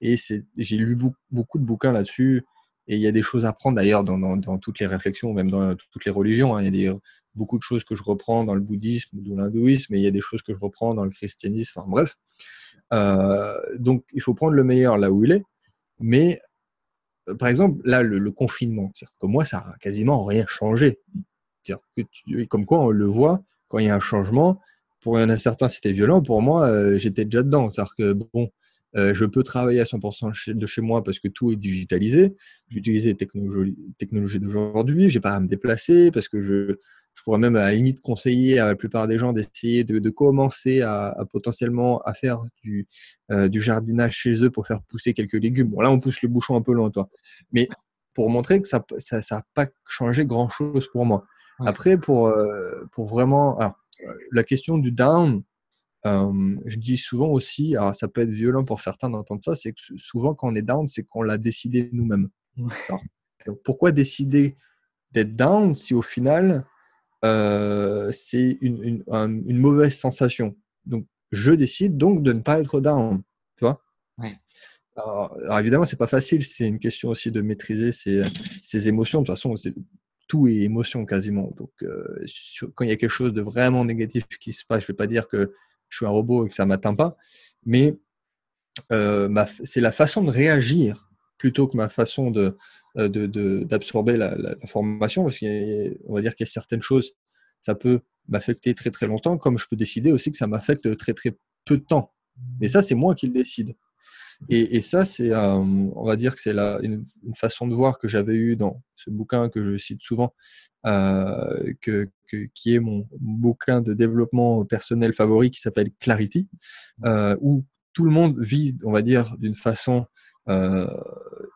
et j'ai lu beaucoup, de bouquins là-dessus. Et il y a des choses à prendre d'ailleurs dans, toutes les réflexions, même dans toutes les religions. Hein. Il y a des, beaucoup de choses que je reprends dans le bouddhisme ou l'hindouisme, mais il y a des choses que je reprends dans le christianisme. Enfin, bref. Euh, donc, il faut prendre le meilleur là où il est. Mais euh, par exemple, là, le, confinement, que moi, ça n'a quasiment rien changé. Que comme quoi, on le voit, quand il y a un changement, pour un certain, c'était violent. Pour moi, euh, j'étais déjà dedans. C'est-à-dire que, bon, euh, je peux travailler à 100% de chez moi parce que tout est digitalisé. J'utilise les technologies, technologies d'aujourd'hui. Je n'ai pas à me déplacer parce que je, je pourrais même à la limite conseiller à la plupart des gens d'essayer de, commencer à, potentiellement à faire du, euh, du, jardinage chez eux pour faire pousser quelques légumes. Bon, là, on pousse le bouchon un peu loin, toi. Mais pour montrer que ça n'a ça, ça pas changé grand-chose pour moi. Après, pour, euh, pour vraiment... Alors, la question du down, euh, je dis souvent aussi, alors ça peut être violent pour certains d'entendre ça, c'est que souvent quand on est down, c'est qu'on l'a décidé nous-mêmes. pourquoi décider d'être down si au final euh, c'est une, une, mauvaise sensation? Donc, je décide donc de ne pas être down. Tu vois? Alors, alors, évidemment, c'est pas facile. C'est une question aussi de maîtriser ses, ses émotions. De toute façon, tout est émotion quasiment. Donc, euh, quand il y a quelque chose de vraiment négatif qui se passe, je vais pas dire que je suis un robot et que ça m'atteint pas, mais euh, c'est la façon de réagir plutôt que ma façon de, euh, d'absorber la, formation, parce qu'on va dire qu'il y a certaines choses, ça peut m'affecter très très longtemps, comme je peux décider aussi que ça m'affecte très très peu de temps. Mais ça, c'est moi qui le décide. Et, ça, c'est, on va dire que c'est une, une, façon de voir que j'avais eu dans ce bouquin que je cite souvent, euh, que, qui est mon bouquin de développement personnel favori qui s'appelle Clarity, euh, où tout le monde vit, on va dire, d'une façon euh,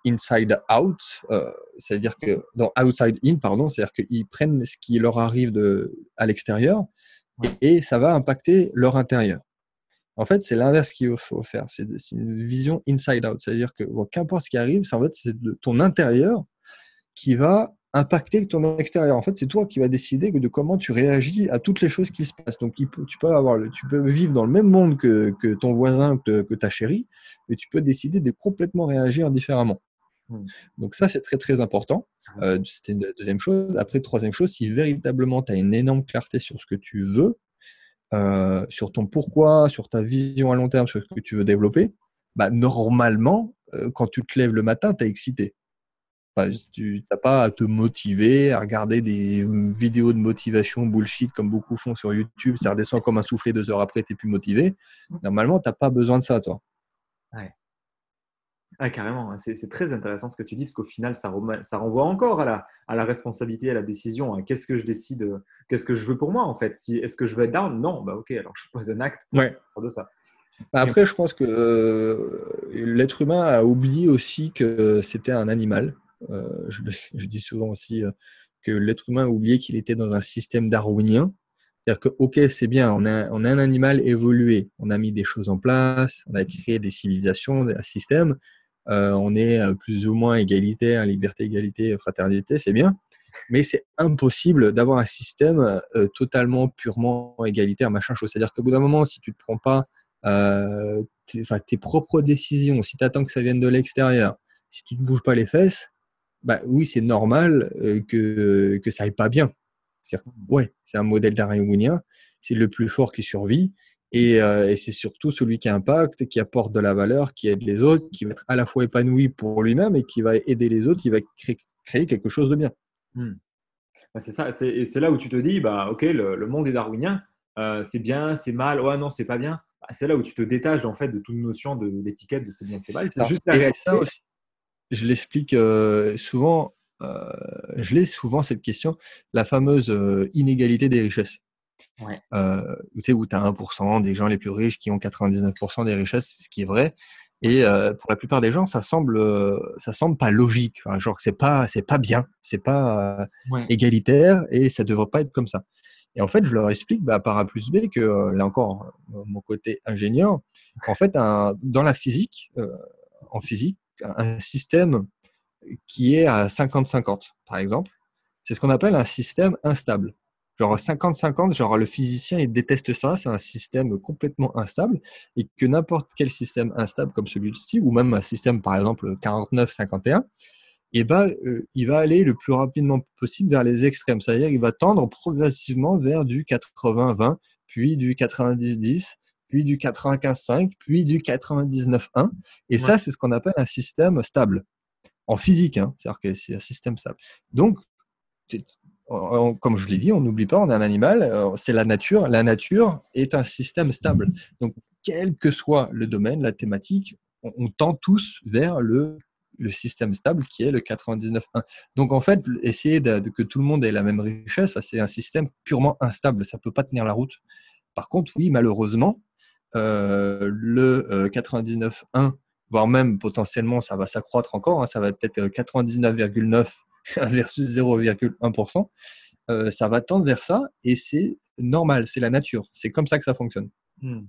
inside out, euh, c'est-à-dire que dans outside in, pardon, c'est-à-dire qu'ils prennent ce qui leur arrive de, à l'extérieur et, ça va impacter leur intérieur. En fait, c'est l'inverse qu'il faut faire. C'est une vision inside out, c'est-à-dire que qu'importe ce qui arrive, en fait c'est de ton intérieur qui va impacter ton extérieur. En fait, c'est toi qui vas décider de comment tu réagis à toutes les choses qui se passent. Donc, tu peux, avoir, tu peux vivre dans le même monde que, ton voisin, que, ta chérie, mais tu peux décider de complètement réagir différemment. Hmm. Donc ça, c'est très très important. Euh, C'était une deuxième chose. Après, troisième chose, si véritablement tu as une énorme clarté sur ce que tu veux, euh, sur ton pourquoi, sur ta vision à long terme, sur ce que tu veux développer, bah, normalement, euh, quand tu te lèves le matin, tu es excité tu n'as pas à te motiver, à regarder des vidéos de motivation bullshit comme beaucoup font sur YouTube. Ça redescend comme un soufflet deux heures après, tu n'es plus motivé. Normalement, tu n'as pas besoin de ça, toi. Ouais. Carrément, c'est très intéressant ce que tu dis, parce qu'au final, ça, ça, renvoie encore à la, à la responsabilité, à la décision. Hein. Qu'est-ce que je décide Qu'est-ce que je veux pour moi, en fait si, Est-ce que je veux être down? Non, bah ok, alors je pose un acte pour de ça. Bah, après, je pense que euh, l'être humain a oublié aussi que c'était un animal. Euh, je, je, dis souvent aussi euh, que l'être humain a oublié qu'il était dans un système darwinien. C'est-à-dire que, ok, c'est bien, on a, on a un animal évolué, on a mis des choses en place, on a créé des civilisations, un système, euh, on est plus ou moins égalitaire, liberté, égalité, fraternité, c'est bien. mais c'est impossible d'avoir un système euh, totalement, purement égalitaire, machin chose. C'est-à-dire qu'au bout d'un moment, si tu ne prends pas euh, tes, propres décisions, si tu attends que ça vienne de l'extérieur, si tu ne bouges pas les fesses, bah oui, c'est normal euh, que, que ça aille pas bien. C'est ouais, c'est un modèle darwinien, c'est le plus fort qui survit. Et, euh, et c'est surtout celui qui impacte, qui apporte de la valeur, qui aide les autres, qui va être à la fois épanoui pour lui-même et qui va aider les autres, qui va créer, créer quelque chose de bien. Hmm. Bah, c'est ça, et c'est là où tu te dis, bah, ok, le, le monde est darwinien, euh, c'est bien, c'est mal, ouais, non, c'est pas bien. Bah, c'est là où tu te détaches en fait de toute notion de l'étiquette de c'est bien, c'est mal. C'est juste la réalité. Ça aussi, je l'explique euh, souvent, je l'ai souvent cette question, la fameuse inégalité des richesses. Ouais. Euh, tu sais, où tu as 1% des gens les plus riches qui ont 99% des richesses, ce qui est vrai. Et euh, pour la plupart des gens, ça semble, ça semble pas logique. Enfin, genre, c'est pas, c'est pas bien, c'est pas euh, Ouais. égalitaire et ça devrait pas être comme ça. Et en fait, je leur explique bah, par A plus B que là encore, mon côté ingénieur, qu'en fait, un, dans la physique, en physique, un système qui est à 50-50, par exemple, c'est ce qu'on appelle un système instable. Genre 50-50, genre le physicien il déteste ça, c'est un système complètement instable et que n'importe quel système instable comme celui-ci, ou même un système par exemple 49-51, et ben, euh, il va aller le plus rapidement possible vers les extrêmes. C'est-à-dire qu'il va tendre progressivement vers du 80-20, puis du 90-10, puis du 95-5, puis du 99-1. Et Ouais. ça, c'est ce qu'on appelle un système stable. En physique, hein, c'est-à-dire que c'est un système stable. Donc, comme je l'ai dit, on n'oublie pas, on est un animal, euh, c'est la nature. La nature est un système stable. Donc, quel que soit le domaine, la thématique, on, tend tous vers le, système stable qui est le 99.1. Donc, en fait, essayer de, que tout le monde ait la même richesse, c'est un système purement instable. Ça ne peut pas tenir la route. Par contre, oui, malheureusement, euh, le euh, 99.1, voire même potentiellement, ça va s'accroître encore, hein, ça va peut-être euh, 99,9 versus 0,1%, euh, ça va tendre vers ça et c'est normal, c'est la nature, c'est comme ça que ça fonctionne. Hmm.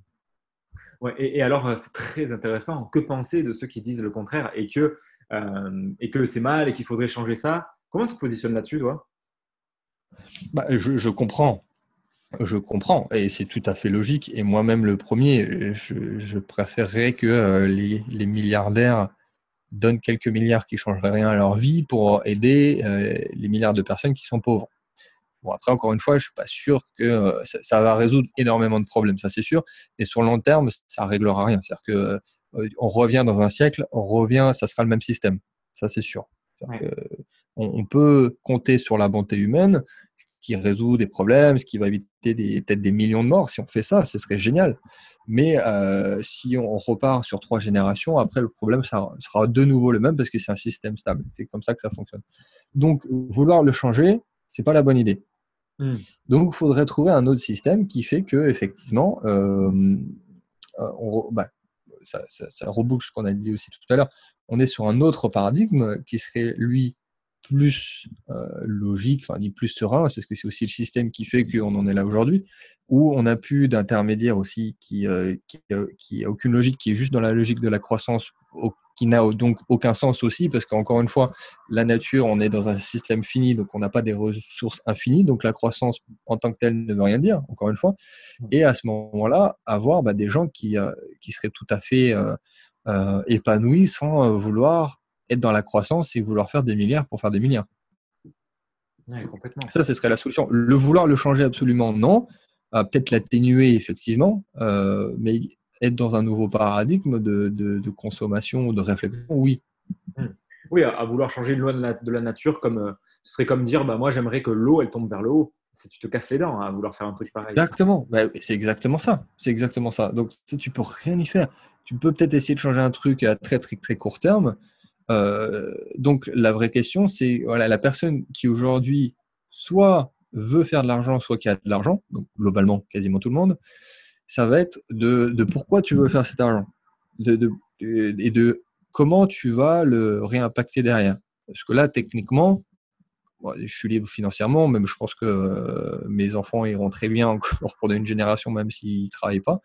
Ouais, et, et alors, euh, c'est très intéressant. Que penser de ceux qui disent le contraire et que, euh, et que c'est mal et qu'il faudrait changer ça? Comment tu te positionnes là-dessus, toi? Bah, je, je comprends, je comprends et c'est tout à fait logique. Et moi-même, le premier, je, je préférerais que les, les milliardaires donnent quelques milliards qui ne changeraient rien à leur vie pour aider euh, les milliards de personnes qui sont pauvres. Bon, après, encore une fois, je suis pas sûr que euh, ça, ça va résoudre énormément de problèmes, ça c'est sûr. Et sur le long terme, ça réglera rien. C'est-à-dire que euh, on revient dans un siècle, on revient, ça sera le même système. Ça c'est sûr. C'est-à-dire Ouais. que on, on peut compter sur la bonté humaine, qui résout des problèmes, ce qui va éviter des- peut-être des millions de morts. Si on fait ça, ce serait génial. Mais euh, si on repart sur trois générations, après le problème ça sera de nouveau le même parce que c'est un système stable. C'est comme ça que ça fonctionne. Donc vouloir le changer, c'est pas la bonne idée. Hmm. Donc, il faudrait trouver un autre système qui fait que, effectivement, euh, euh, on bah, ça, ça, ça reboucle ce qu'on a dit aussi tout à l'heure. On est sur un autre paradigme qui serait, lui, plus euh, logique, enfin, ni plus serein, parce que c'est aussi le système qui fait qu'on en est là aujourd'hui, où on n'a plus d'intermédiaire aussi qui, euh, qui, euh, qui a aucune logique, qui est juste dans la logique de la croissance, au- qui n'a donc aucun sens aussi, parce qu'encore une fois, la nature, on est dans un système fini, donc on n'a pas des ressources infinies, donc la croissance en tant que telle ne veut rien dire, encore une fois. Et à ce moment-là, avoir bah, des gens qui, euh, qui seraient tout à fait épanouis sans vouloir être dans la croissance et vouloir faire des milliards pour faire des milliards. Ouais, complètement. Ça, ce serait la solution. Le vouloir le changer absolument, non. Euh, Peut-être l'atténuer, effectivement, euh, mais être dans un nouveau paradigme de, de, de consommation ou de réflexion, oui. Oui, à, à vouloir changer une loi de la, de la nature, comme, euh, ce serait comme dire bah, moi, j'aimerais que l'eau, elle tombe vers le haut. Si tu te casses les dents hein, à vouloir faire un truc pareil. Exactement. Bah, c'est exactement ça. C'est exactement ça. Donc, tu peux rien y faire. Tu peux peut-être essayer de changer un truc à très très très court terme. Euh, donc, la vraie question, c'est voilà, la personne qui aujourd'hui soit veut faire de l'argent, soit qui a de l'argent, globalement quasiment tout le monde, ça va être de, pourquoi tu veux faire cet argent de, de- et de comment tu vas le réimpacter derrière. Parce que là, techniquement, je suis libre financièrement, même je pense que euh, mes enfants iront très bien encore pour une génération, même s'ils ne travaillent pas.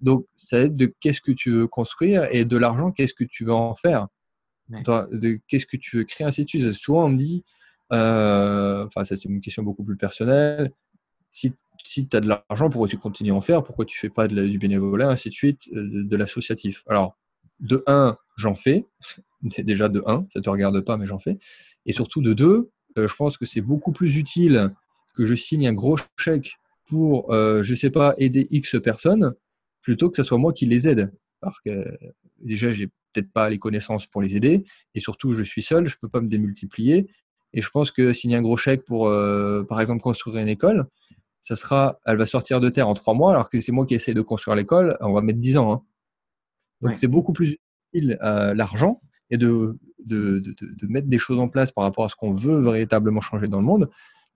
Donc, ça être de qu'est-ce que tu veux construire et de l'argent, qu'est-ce que tu veux en faire Qu'est-ce que tu veux créer, ainsi de suite? Souvent, on me dit, euh, c'est une question beaucoup plus personnelle. Si, si tu as de l'argent, pourquoi tu continues à en faire? Pourquoi tu fais pas du bénévolat, ainsi de suite, de, de l'associatif? Alors, de un, j'en fais. Déjà de un, ça te regarde pas, mais j'en fais. Et surtout de deux, je pense que c'est beaucoup plus utile que je signe un gros chèque pour, euh, je sais pas, aider X personnes, plutôt que ce soit moi qui les aide. Parce que déjà, j'ai peut-être pas les connaissances pour les aider, et surtout, je suis seul, je peux pas me démultiplier. Et je pense que signer un gros chèque pour, euh, par exemple, construire une école, ça sera, elle va sortir de terre en trois mois, alors que c'est moi qui essaie de construire l'école, on va mettre dix ans. Hein. Donc c'est beaucoup plus utile euh, l'argent et de de, de, de, mettre des choses en place par rapport à ce qu'on veut véritablement changer dans le monde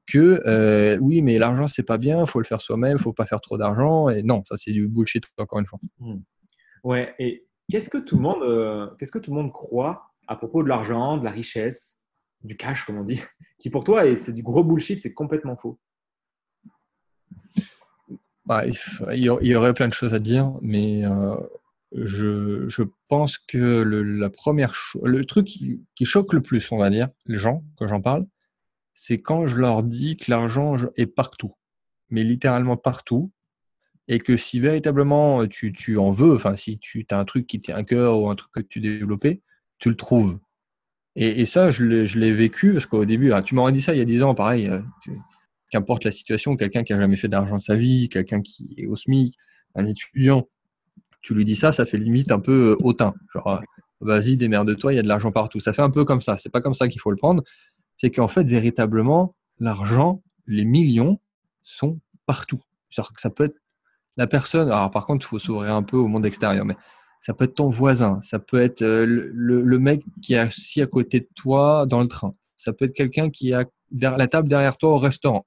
que euh, oui, mais l'argent, c'est pas bien, il faut le faire soi-même, il faut pas faire trop d'argent. Et non, ça, c'est du bullshit, encore une fois. Hmm. Ouais, et qu'est-ce que, tout le monde, euh, qu'est-ce que tout le monde croit à propos de l'argent, de la richesse, du cash, comme on dit, qui pour toi, c'est du gros bullshit, c'est complètement faux? Bah, il y aurait plein de choses à dire, mais euh, je, je, pense que le, la première le truc qui, qui, choque le plus, on va dire, les gens, quand j'en parle, c'est quand je leur dis que l'argent est partout, mais littéralement partout, et que si véritablement tu, tu en veux, enfin si tu as un truc qui tient à cœur ou un truc que tu développé, tu le trouves. Et, ça, je l'ai vécu parce qu'au début, ah, tu m'aurais dit ça il y a 10 ans, pareil, qu'importe la situation, quelqu'un qui a jamais fait d'argent de sa vie, quelqu'un qui est au SMIC, un étudiant, tu lui dis ça, ça fait limite un peu hautain. Genre, vas-y, démerde-toi, il y a de l'argent partout. Ça fait un peu comme ça. C'est pas comme ça qu'il faut le prendre c'est qu'en fait, véritablement, l'argent, les millions sont partout. que ça peut être la personne, alors par contre, il faut s'ouvrir un peu au monde extérieur, mais ça peut être ton voisin, ça peut être euh, le, mec qui est assis à côté de toi dans le train, ça peut être quelqu'un qui est la table derrière toi au restaurant.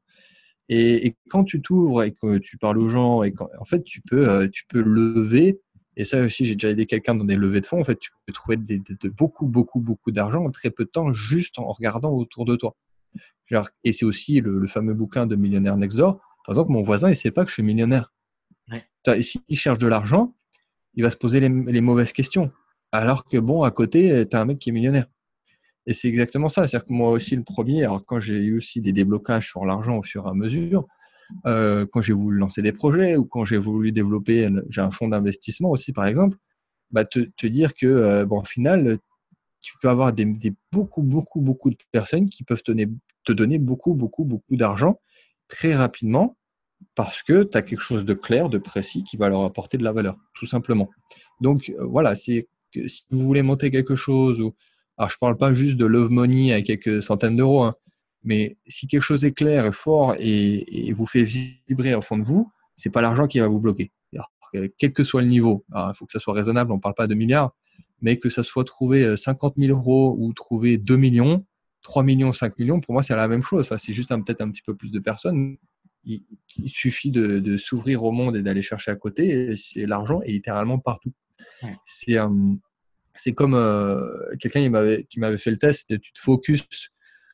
Et, quand tu t'ouvres et que tu parles aux gens, et en fait, tu peux, euh, tu peux lever et ça aussi, j'ai déjà aidé quelqu'un dans des levées de fonds. En fait, tu peux trouver de, beaucoup, beaucoup, beaucoup d'argent en très peu de temps juste en regardant autour de toi. Et c'est aussi le, fameux bouquin de Millionnaire Next Door. Par exemple, mon voisin, il ne sait pas que je suis millionnaire. Ouais. S'il cherche de l'argent, il va se poser les, mauvaises questions. Alors que, bon, à côté, tu as un mec qui est millionnaire. Et c'est exactement ça. C'est-à-dire que moi aussi, le premier, alors quand j'ai eu aussi des déblocages sur l'argent au fur et à mesure, euh, quand j'ai voulu lancer des projets ou quand j'ai voulu développer, j'ai un fonds d'investissement aussi par exemple, bah, te, dire que euh, bon, au final, tu peux avoir des, beaucoup, beaucoup, beaucoup de personnes qui peuvent te donner beaucoup, beaucoup, beaucoup d'argent très rapidement parce que tu as quelque chose de clair, de précis qui va leur apporter de la valeur, tout simplement. Donc euh, voilà, c'est si vous voulez monter quelque chose, alors je parle pas juste de love money à quelques centaines d'euros, hein, mais si quelque chose est clair et fort et, vous fait vibrer au fond de vous, c'est pas l'argent qui va vous bloquer. quel que soit le niveau, il faut que ça soit raisonnable, on ne parle pas de milliards, mais que ça soit trouver 50 euh, 000 euros ou trouver 2 millions, 3 millions, 5 millions, pour moi, c'est la même chose. c'est juste peut-être un petit peu plus de personnes. Il, suffit de, s'ouvrir au monde et d'aller chercher à côté. C'est l'argent est littéralement partout. C'est euh, c'est comme euh, quelqu'un qui m'avait fait le test. Tu te focuses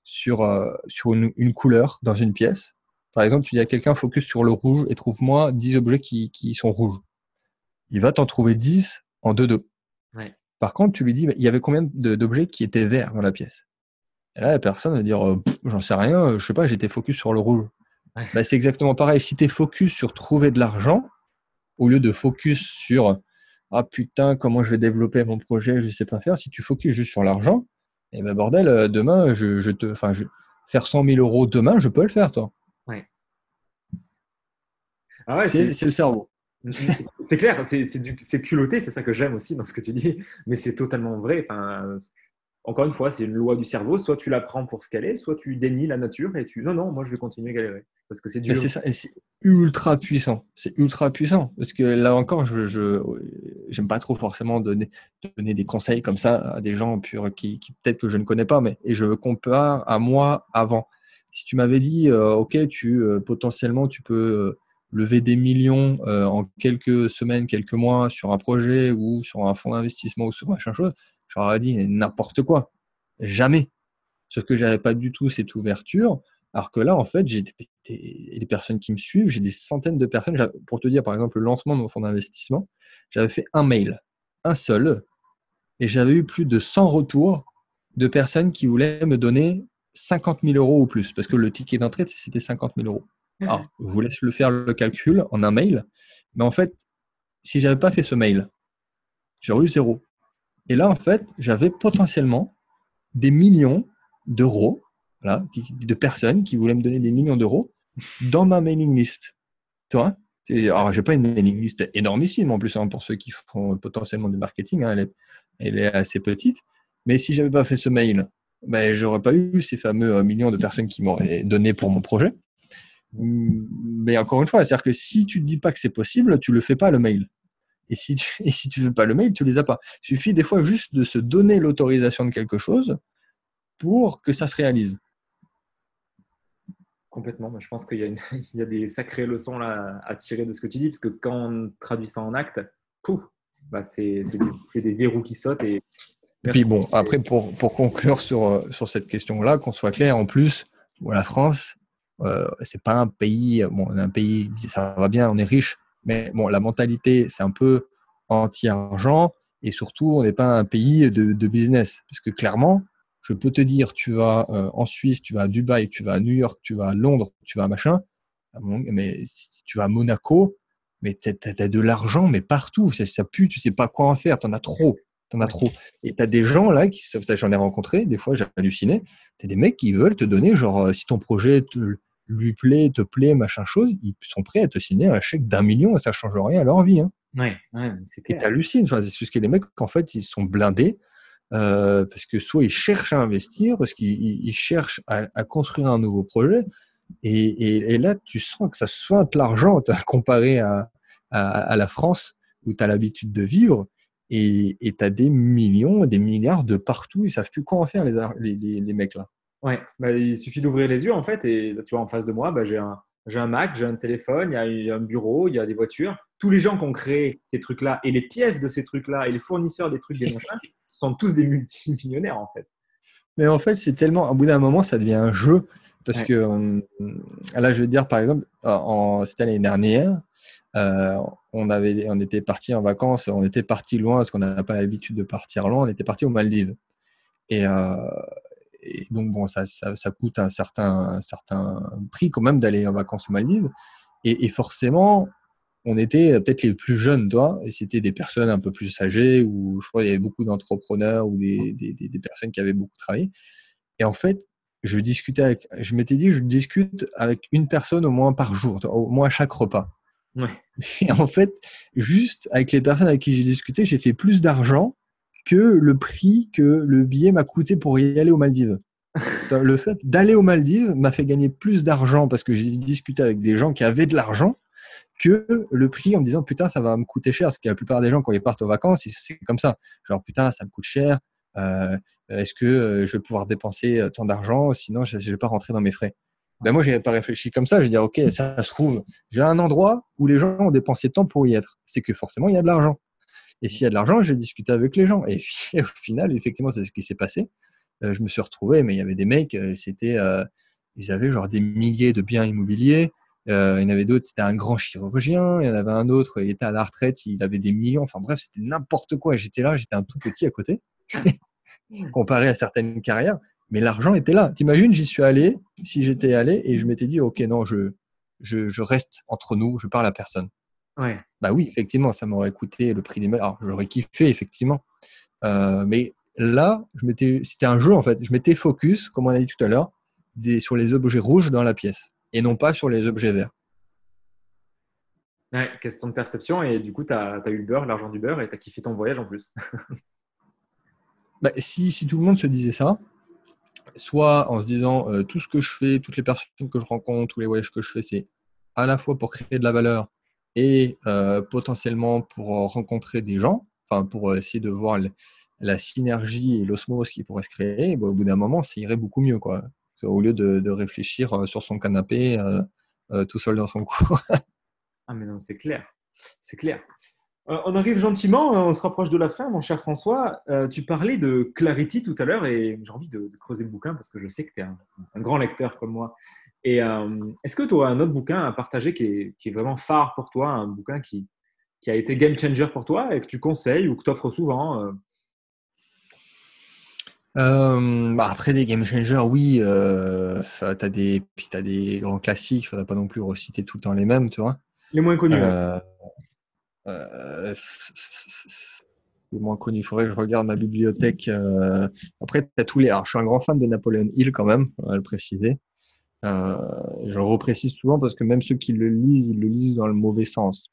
sur, euh, sur une, couleur dans une pièce. Par exemple, tu dis à quelqu'un focus sur le rouge et trouve-moi 10 objets qui, qui, sont rouges. Il va t'en trouver 10 en 2-2. Par contre, tu lui dis, il y avait combien d'objets qui étaient verts dans la pièce? Et là, la personne va dire, j'en sais rien, je sais pas, j'étais focus sur le rouge. Bah, c'est exactement pareil. Si tu es focus sur trouver de l'argent, au lieu de focus sur ah putain, comment je vais développer mon projet, je sais pas faire, si tu focuses juste sur l'argent, et eh ben bordel, euh, demain, je, te, enfin, je, faire 100 000 euros demain, je peux le faire, toi. Ouais. Ah ouais c'est le cerveau. C'est clair, c'est culotté, c'est ça que j'aime aussi dans ce que tu dis, mais c'est totalement vrai. Enfin, encore une fois, c'est une loi du cerveau. Soit tu la prends pour ce qu'elle est, soit tu dénies la nature et tu non non, moi je vais continuer à galérer parce que c'est dur. C'est ça, et c'est ultra puissant. C'est ultra puissant parce que là encore, je j'aime pas trop forcément donner donner des conseils comme ça à des gens purs qui, peut-être que je ne connais pas, mais et je compare à moi avant. Si tu m'avais dit, euh, ok, tu euh, potentiellement tu peux euh, lever des millions en quelques semaines, quelques mois sur un projet ou sur un fonds d'investissement ou sur machin chose J'aurais dit n'importe quoi. Jamais. Ce que j'avais pas du tout cette ouverture. Alors que là, en fait, j'ai des, personnes qui me suivent, j'ai des centaines de personnes. Pour te dire, par exemple, le lancement de mon fonds d'investissement, j'avais fait un mail, un seul, et j'avais eu plus de 100 retours de personnes qui voulaient me donner 50 000 euros ou plus, parce que le ticket d'entrée, c'était 50 000 euros. Alors, je vous laisse le faire le calcul en un mail, mais en fait, si j'avais pas fait ce mail, j'aurais eu zéro. Et là, en fait, j'avais potentiellement des millions d'euros, voilà, de personnes qui voulaient me donner des millions d'euros dans ma mailing list. Tu vois Alors, j'ai pas une mailing list énormissime en plus, hein, pour ceux qui font potentiellement du marketing, hein, elle, est, assez petite. Mais si j'avais pas fait ce mail, ben, j'aurais pas eu ces fameux euh, millions de personnes qui m'auraient donné pour mon projet. Mais encore une fois, c'est-à-dire que si tu ne dis pas que c'est possible, tu le fais pas le mail. Et si tu et si tu veux pas le mail, tu les as pas. Il suffit des fois juste de se donner l'autorisation de quelque chose pour que ça se réalise. Complètement. Je pense qu'il y, a des sacrées leçons là, à tirer de ce que tu dis, parce que quand on traduit ça en acte, bah c'est des, des, verrous qui sautent. Et, puis bon, après, pour, pour conclure sur, sur cette question-là, qu'on soit clair, en plus, la France, euh, c'est pas un pays, bon, un pays, ça va bien, on est riche, mais bon, la mentalité, c'est un peu anti-argent et surtout, on n'est pas un pays de, business. Parce que clairement, je peux te dire, tu vas euh, en Suisse, tu vas à Dubaï, tu vas à New York, tu vas à Londres, tu vas à machin, mais tu vas à Monaco, mais tu as, de l'argent, mais partout, ça, ça pue, tu sais pas quoi en faire, tu en as trop. T'en as trop. Et tu as des gens là, qui, j'en ai rencontré, des fois j'ai halluciné, tu as des mecs qui veulent te donner, genre, euh, si ton projet te, lui plaît, te plaît, machin chose, ils sont prêts à te signer un chèque d'un million et ça change rien à leur vie. Hein. Ouais, ouais c'est clair. Et t'hallucines. Enfin, c'est ce que les mecs, en fait, ils sont blindés euh, parce que soit ils cherchent à investir, parce qu'ils cherchent à, construire un nouveau projet. Et, et, là, tu sens que ça sointe l'argent comparé à, à, la France où tu as l'habitude de vivre. Et tu as des millions, des milliards de partout. Ils savent plus quoi en faire, les, les, les mecs là. Ouais, bah, il suffit d'ouvrir les yeux en fait. Et tu vois, en face de moi, bah, j'ai un, j'ai un Mac, j'ai un téléphone, il y a un bureau, il y a des voitures. Tous les gens qui ont créé ces trucs-là et les pièces de ces trucs-là et les fournisseurs des trucs des machins sont tous des multimillionnaires en fait. Mais en fait, c'est tellement, au bout d'un moment, ça devient un jeu. Parce que euh, là, je veux dire, par exemple, en, cette année dernière, euh, on, avait, on était parti en vacances, on était parti loin parce qu'on n'a pas l'habitude de partir loin, on était parti aux Maldives. Et, euh, et donc, bon, ça, ça, coûte un certain, certain prix quand même d'aller en vacances aux Maldives. Et, forcément, on était peut-être les plus jeunes, toi, et c'était des personnes un peu plus âgées, ou je crois qu'il y avait beaucoup d'entrepreneurs ou des, des, des, personnes qui avaient beaucoup travaillé. Et en fait, je discutais avec, je m'étais dit, je discute avec une personne au moins par jour, au moins à chaque repas. Ouais. Et en fait, juste avec les personnes avec qui j'ai discuté, j'ai fait plus d'argent que le prix que le billet m'a coûté pour y aller aux Maldives. le fait d'aller aux Maldives m'a fait gagner plus d'argent parce que j'ai discuté avec des gens qui avaient de l'argent que le prix en me disant putain ça va me coûter cher. Parce que la plupart des gens quand ils partent aux vacances c'est comme ça. Genre putain ça me coûte cher. Euh, est-ce que euh, je vais pouvoir dépenser euh, tant d'argent? Sinon je, ne vais pas rentrer dans mes frais. Ben moi j'ai pas réfléchi comme ça. Je dis ok ça se trouve j'ai un endroit où les gens ont dépensé tant pour y être. C'est que forcément il y a de l'argent et s'il y a de l'argent, j'ai discuté avec les gens. Et au final, effectivement, c'est ce qui s'est passé. Euh, je me suis retrouvé, mais il y avait des mecs, euh, c'était, euh, ils avaient genre des milliers de biens immobiliers. il y en avait d'autres, c'était un grand chirurgien. Il y en avait un autre, il était à la retraite, il avait des millions. Enfin bref, c'était n'importe quoi. J'étais là, j'étais un tout petit à côté, comparé à certaines carrières. Mais l'argent était là. T'imagines, j'y suis allé, si j'étais allé, et je m'étais dit, ok, non, je, je, je reste entre nous, je parle à personne. Ouais. Bah oui, effectivement, ça m'aurait coûté le prix des mails. Alors, j'aurais kiffé, effectivement. Euh, mais là, c'était un jeu, en fait. Je m'étais focus, comme on a dit tout à l'heure, sur les objets rouges dans la pièce et non pas sur les objets verts. Ouais, question de perception. Et du coup, tu as, eu le beurre, l'argent du beurre, et tu as kiffé ton voyage en plus. bah, si, si, tout le monde se disait ça, soit en se disant euh, tout ce que je fais, toutes les personnes que je rencontre, tous les voyages que je fais, c'est à la fois pour créer de la valeur et euh, potentiellement pour rencontrer des gens, enfin pour essayer de voir la synergie et l'osmose qui pourrait se créer, bah, au bout d'un moment, ça irait beaucoup mieux. Quoi. Au lieu de, réfléchir euh, sur son canapé euh, tout seul dans son coin. ah mais non, c'est clair. C'est clair. On arrive gentiment, on se rapproche de la fin, mon cher François. Tu parlais de Clarity tout à l'heure et j'ai envie de, creuser le bouquin parce que je sais que tu es un, un, grand lecteur comme moi. Et euh, est-ce que tu aurais un autre bouquin à partager qui est, vraiment phare pour toi, un bouquin qui, a été game changer pour toi et que tu conseilles ou que tu offres souvent euh? Euh, bah, après des game changers, oui, euh, t'as des, puis t'as des grands classiques, faudrait pas non plus reciter tout le temps les mêmes, tu vois. Les moins connus. Euh, euh, les moins connus, il faudrait que je regarde ma bibliothèque. Après, t'as tous les. Alors, je suis un grand fan de Napoleon Hill quand même, va le préciser. je le reprécise souvent parce que même ceux qui le lisent, ils le lisent dans le mauvais sens.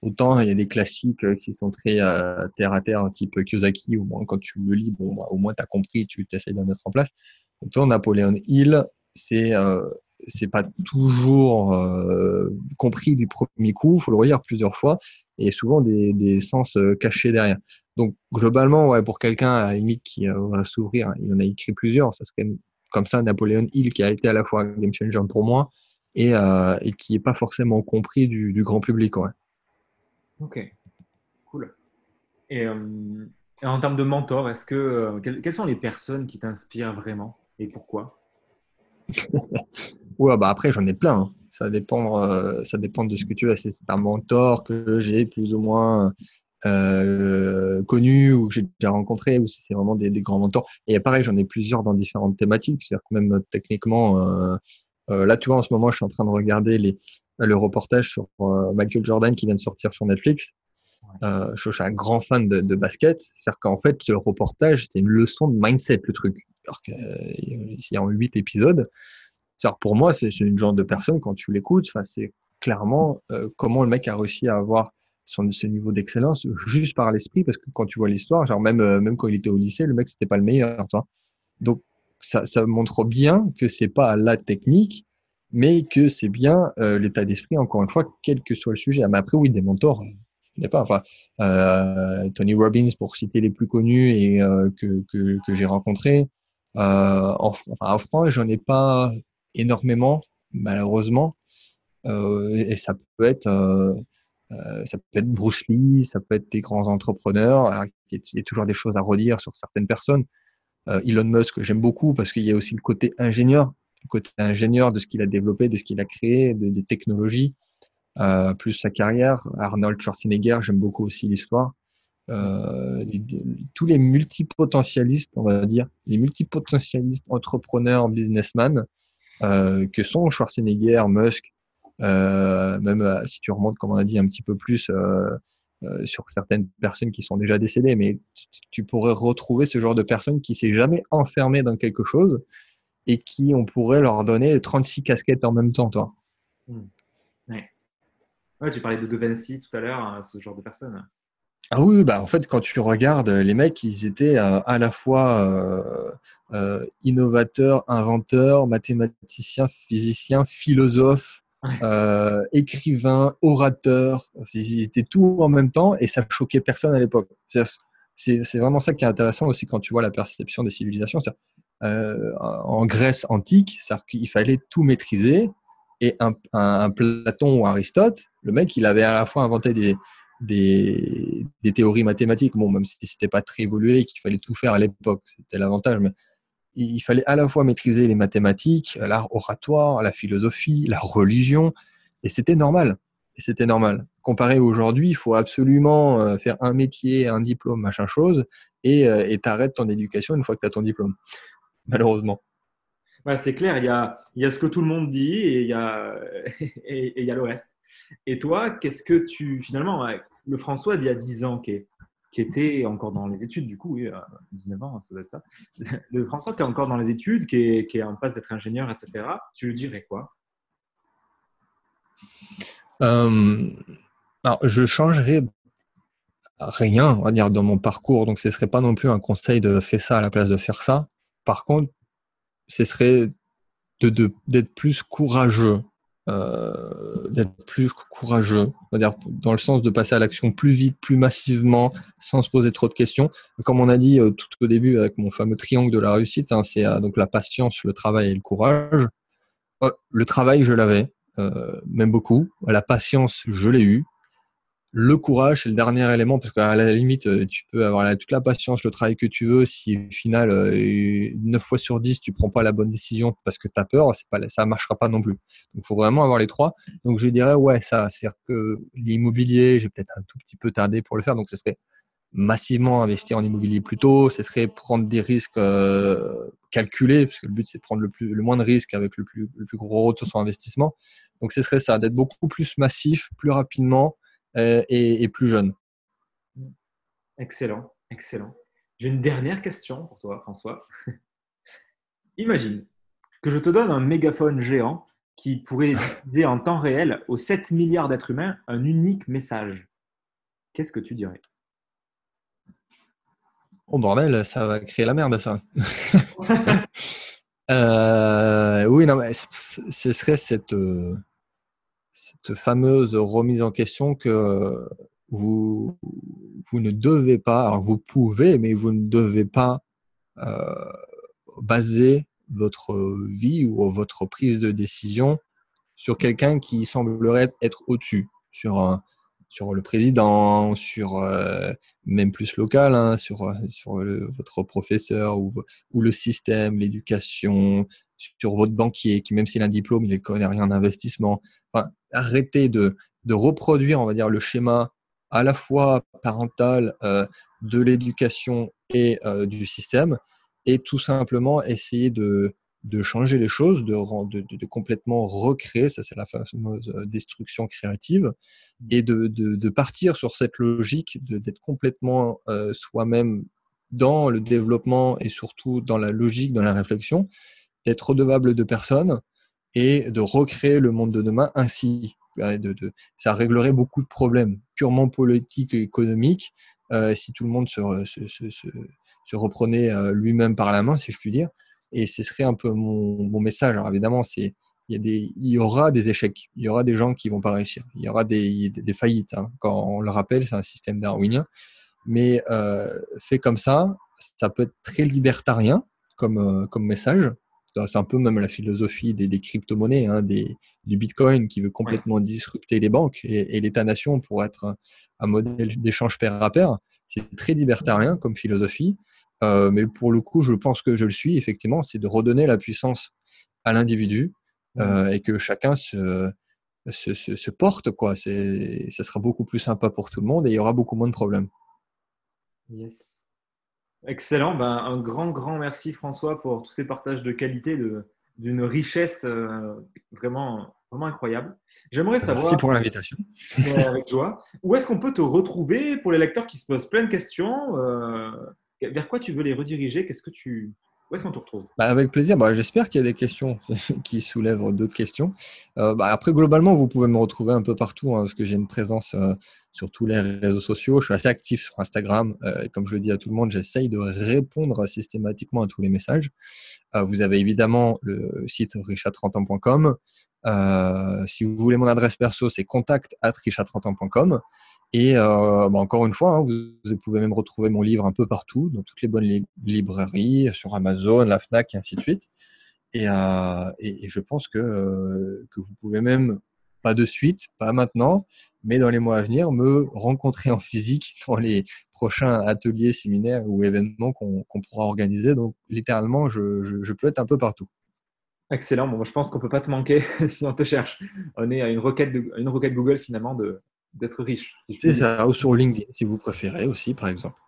Autant il y a des classiques euh, qui sont très euh, terre à terre, type Kiyosaki, au moins quand tu le lis, bon, bah, au moins tu as compris, tu essayes de mettre en place. Autant Napoléon Hill, c'est euh, c'est pas toujours euh, compris du premier coup, faut le relire plusieurs fois, et souvent des, des sens cachés derrière. Donc globalement, ouais, pour quelqu'un à la limite qui va s'ouvrir, il en a écrit plusieurs, ça serait comme ça Napoléon Hill qui a été à la fois un game changer pour moi et, et qui n'est pas forcément compris du, du grand public. Ouais. Ok, cool. Et, euh, en termes de mentor, est-ce que euh, quelles, sont les personnes qui t'inspirent vraiment et pourquoi? Ouais, bah après j'en ai plein. Hein. Ça dépend, euh, ça dépend de ce que tu veux. C'est un mentor que j'ai plus ou moins connu ou que j'ai déjà rencontré ou si c'est vraiment des, grands mentors. Et pareil, j'en ai plusieurs dans différentes thématiques. C'est-à-dire que même techniquement, là tu vois en ce moment, je suis en train de regarder les le reportage sur euh, Michael Jordan qui vient de sortir sur Netflix. Euh, je suis un grand fan de, de basket. C'est-à-dire qu'en fait, le reportage, c'est une leçon de mindset, le truc. Alors qu'il euh, y a en huit épisodes. Cest pour moi, c'est une genre de personne, quand tu l'écoutes, c'est clairement euh, comment le mec a réussi à avoir son, ce niveau d'excellence juste par l'esprit, parce que quand tu vois l'histoire, genre même, même quand il était au lycée, le mec, c'était pas le meilleur. Toi. Donc, ça, ça montre bien que c'est pas la technique, mais que c'est bien euh, l'état d'esprit, encore une fois, quel que soit le sujet. Mais après, oui, des mentors, je n'ai pas. Enfin, euh, Tony Robbins, pour citer les plus connus et euh, que, que, que j'ai rencontrés. Euh, en, enfin, en France, j'en ai pas énormément, malheureusement. Euh, et ça peut être, ça peut être Bruce Lee, ça peut être des grands entrepreneurs. il y a toujours des choses à redire sur certaines personnes. Elon Musk, j'aime beaucoup parce qu'il y a aussi le côté ingénieur côté ingénieur de ce qu'il a développé, de ce qu'il a créé, de, des technologies, euh, plus sa carrière. Arnold Schwarzenegger, j'aime beaucoup aussi l'histoire. Euh, tous les multipotentialistes, on va dire, les multipotentialistes entrepreneurs, businessmen, euh, que sont Schwarzenegger, Musk, euh, même euh, si tu remontes, comme on a dit, un petit peu plus euh, sur certaines personnes qui sont déjà décédées, mais tu pourrais retrouver ce genre de personnes qui s'est jamais enfermé dans quelque chose, et qui on pourrait leur donner 36 casquettes en même temps, toi. Hmm. Ouais. tu parlais de De Vinci tout à l'heure, hein, ce genre de personnes. Ah oui, bah en fait, quand tu regardes les mecs, ils étaient euh, à la fois euh, euh, innovateurs, inventeurs, mathématiciens, physiciens, philosophes, écrivains, orateurs. Ils étaient tout en même temps et ça choquait personne à l'époque. C'est vraiment ça qui est intéressant aussi quand tu vois la perception des civilisations. Euh, en Grèce antique, qu'il fallait tout maîtriser. Et un, un, Platon ou Aristote, le mec, il avait à la fois inventé des, des, théories mathématiques, bon, même si c'était pas très évolué, qu'il fallait tout faire à l'époque, c'était l'avantage, mais il fallait à la fois maîtriser les mathématiques, l'art oratoire, la philosophie, la religion, et c'était normal. Et c'était normal. Comparé aujourd'hui, il faut absolument euh, faire un métier, un diplôme, machin chose, et euh, t'arrêtes ton éducation une fois que tu as ton diplôme malheureusement. c'est clair, il y, a, il y a ce que tout le monde dit et il y a, et, il y a le reste. Et toi, qu'est-ce que tu, finalement, le François d'il y a 10 ans, qui, était encore dans les études, du coup, oui, 19 ans, ça doit être ça. Le François qui est encore dans les études, qui est, en passe d'être ingénieur, etc., tu lui dirais quoi? Euh, alors, je changerais rien, on va dire, dans mon parcours. Donc, ce serait pas non plus un conseil de faire ça à la place de faire ça. Par contre, ce serait d'être plus courageux, euh, d'être plus courageux, dire dans le sens de passer à l'action plus vite, plus massivement, sans se poser trop de questions. Comme on a dit euh, tout au début avec mon fameux triangle de la réussite, hein, c'est euh, donc la patience, le travail et le courage. le travail, je l'avais, même beaucoup. La patience, je l'ai eu. Le courage, c'est le dernier élément, parce qu'à la limite, euh, tu peux avoir toute la patience, le travail que tu veux. Si au final, 9 euh, fois sur 10, tu prends pas la bonne décision parce que tu as peur, c'est pas, ça marchera pas non plus. Donc, il faut vraiment avoir les trois. Donc, je dirais, ouais, ça, c'est-à-dire que l'immobilier, j'ai peut-être un tout petit peu tardé pour le faire. Donc, ce serait massivement investir en immobilier plus tôt, ce serait prendre des risques euh, calculés, parce que le but c'est de prendre le, plus, le moins de risques avec le plus, le plus gros retour sur investissement. Donc ce serait ça, d'être beaucoup plus massif, plus rapidement et, et, plus jeune. Excellent, excellent. J'ai une dernière question pour toi, François. Imagine que je te donne un mégaphone géant qui pourrait diffuser en temps réel aux 7 milliards d'êtres humains un unique message. Qu'est-ce que tu dirais? Oh bordel, ça va créer la merde, ça. euh, oui, non, mais ce serait cette, cette fameuse remise en question que vous, vous ne devez pas, alors vous pouvez, mais vous ne devez pas euh, baser votre vie ou votre prise de décision sur quelqu'un qui semblerait être au-dessus, sur sur le président, sur euh, même plus local, hein, sur, sur votre professeur ou, ou le système, l'éducation, sur votre banquier qui, même s'il a un diplôme, il ne connaît rien en investissement. Enfin, arrêtez de, de, reproduire, on va dire, le schéma à la fois parental euh, de l'éducation et du système et tout simplement essayer de, de changer les choses, de, de, de complètement recréer, ça c'est la fameuse euh, destruction créative, et de, de partir sur cette logique d'être complètement euh, soi-même dans le développement et surtout dans la logique, dans la réflexion, d'être redevable de personne et de recréer le monde de demain ainsi. Ça réglerait beaucoup de problèmes purement politiques et économiques euh, si tout le monde se, reprenait lui-même par la main, si je puis dire. Et ce serait un peu mon, message. Alors évidemment, il y, aura des échecs, il y aura des gens qui vont pas réussir, il y aura des, faillites. Hein. Quand on le rappelle, c'est un système darwinien. Mais euh, fait comme ça, ça peut être très libertarien euh, comme message. C'est un peu même la philosophie des, des crypto-monnaies, hein, des, du Bitcoin qui veut complètement disrupter les banques et, et l'État-nation pour être un modèle d'échange pair à pair. C'est très libertarien comme philosophie. Euh, mais pour le coup, je pense que je le suis, effectivement, c'est de redonner la puissance à l'individu euh, et que chacun se, se, se, porte. Quoi. Ça sera beaucoup plus sympa pour tout le monde et il y aura beaucoup moins de problèmes. Yes. Excellent. Ben, un grand, grand merci François pour tous ces partages de qualité, d'une richesse euh, vraiment, vraiment incroyable. J'aimerais savoir. Merci pour l'invitation. Avec joie. Où est-ce qu'on peut te retrouver pour les lecteurs qui se posent plein de questions vers quoi tu veux les rediriger? Qu'est-ce que tu où est-ce qu'on te retrouve? Bah, Avec plaisir. Bah, J'espère qu'il y a des questions qui soulèvent d'autres questions. Euh, bah, après, globalement, vous pouvez me retrouver un peu partout hein, parce que j'ai une présence euh, sur tous les réseaux sociaux. Je suis assez actif sur Instagram. Euh, comme je le dis à tout le monde, j'essaye de répondre systématiquement à tous les messages. vous avez évidemment le site richard30ans.com. si vous voulez mon adresse perso, c'est contact at richard30ans.com. Et euh, bah, encore une fois, hein, vous, pouvez même retrouver mon livre un peu partout, dans toutes les bonnes librairies, sur Amazon, la FNAC, et ainsi de suite. Et, euh, je pense que, euh, que vous pouvez même, pas de suite, pas maintenant, mais dans les mois à venir, me rencontrer en physique dans les prochains ateliers, séminaires ou événements qu'on pourra organiser. Donc, littéralement, je, je, peux être un peu partout. Excellent. Bon, je pense qu'on ne peut pas te manquer si on te cherche. On est à une requête, une requête Google finalement de, d'être riche. c'est ça, ou sur LinkedIn si vous préférez aussi, par exemple.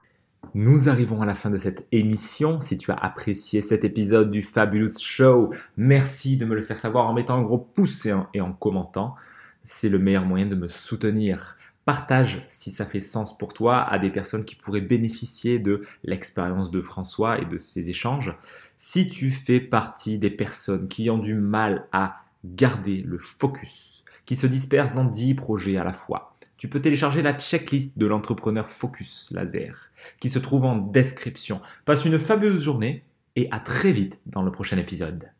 Nous arrivons à la fin de cette émission. Si tu as apprécié cet épisode du Fabulous Show, merci de me le faire savoir en mettant un gros pouce et en, et en commentant. C'est le meilleur moyen de me soutenir. Partage si ça fait sens pour toi à des personnes qui pourraient bénéficier de l'expérience de François et de ses échanges. Si tu fais partie des personnes qui ont du mal à garder le focus, qui se dispersent dans 10 projets à la fois, tu peux télécharger la checklist de l'entrepreneur Focus Laser qui se trouve en description. Passe une fabuleuse journée et à très vite dans le prochain épisode.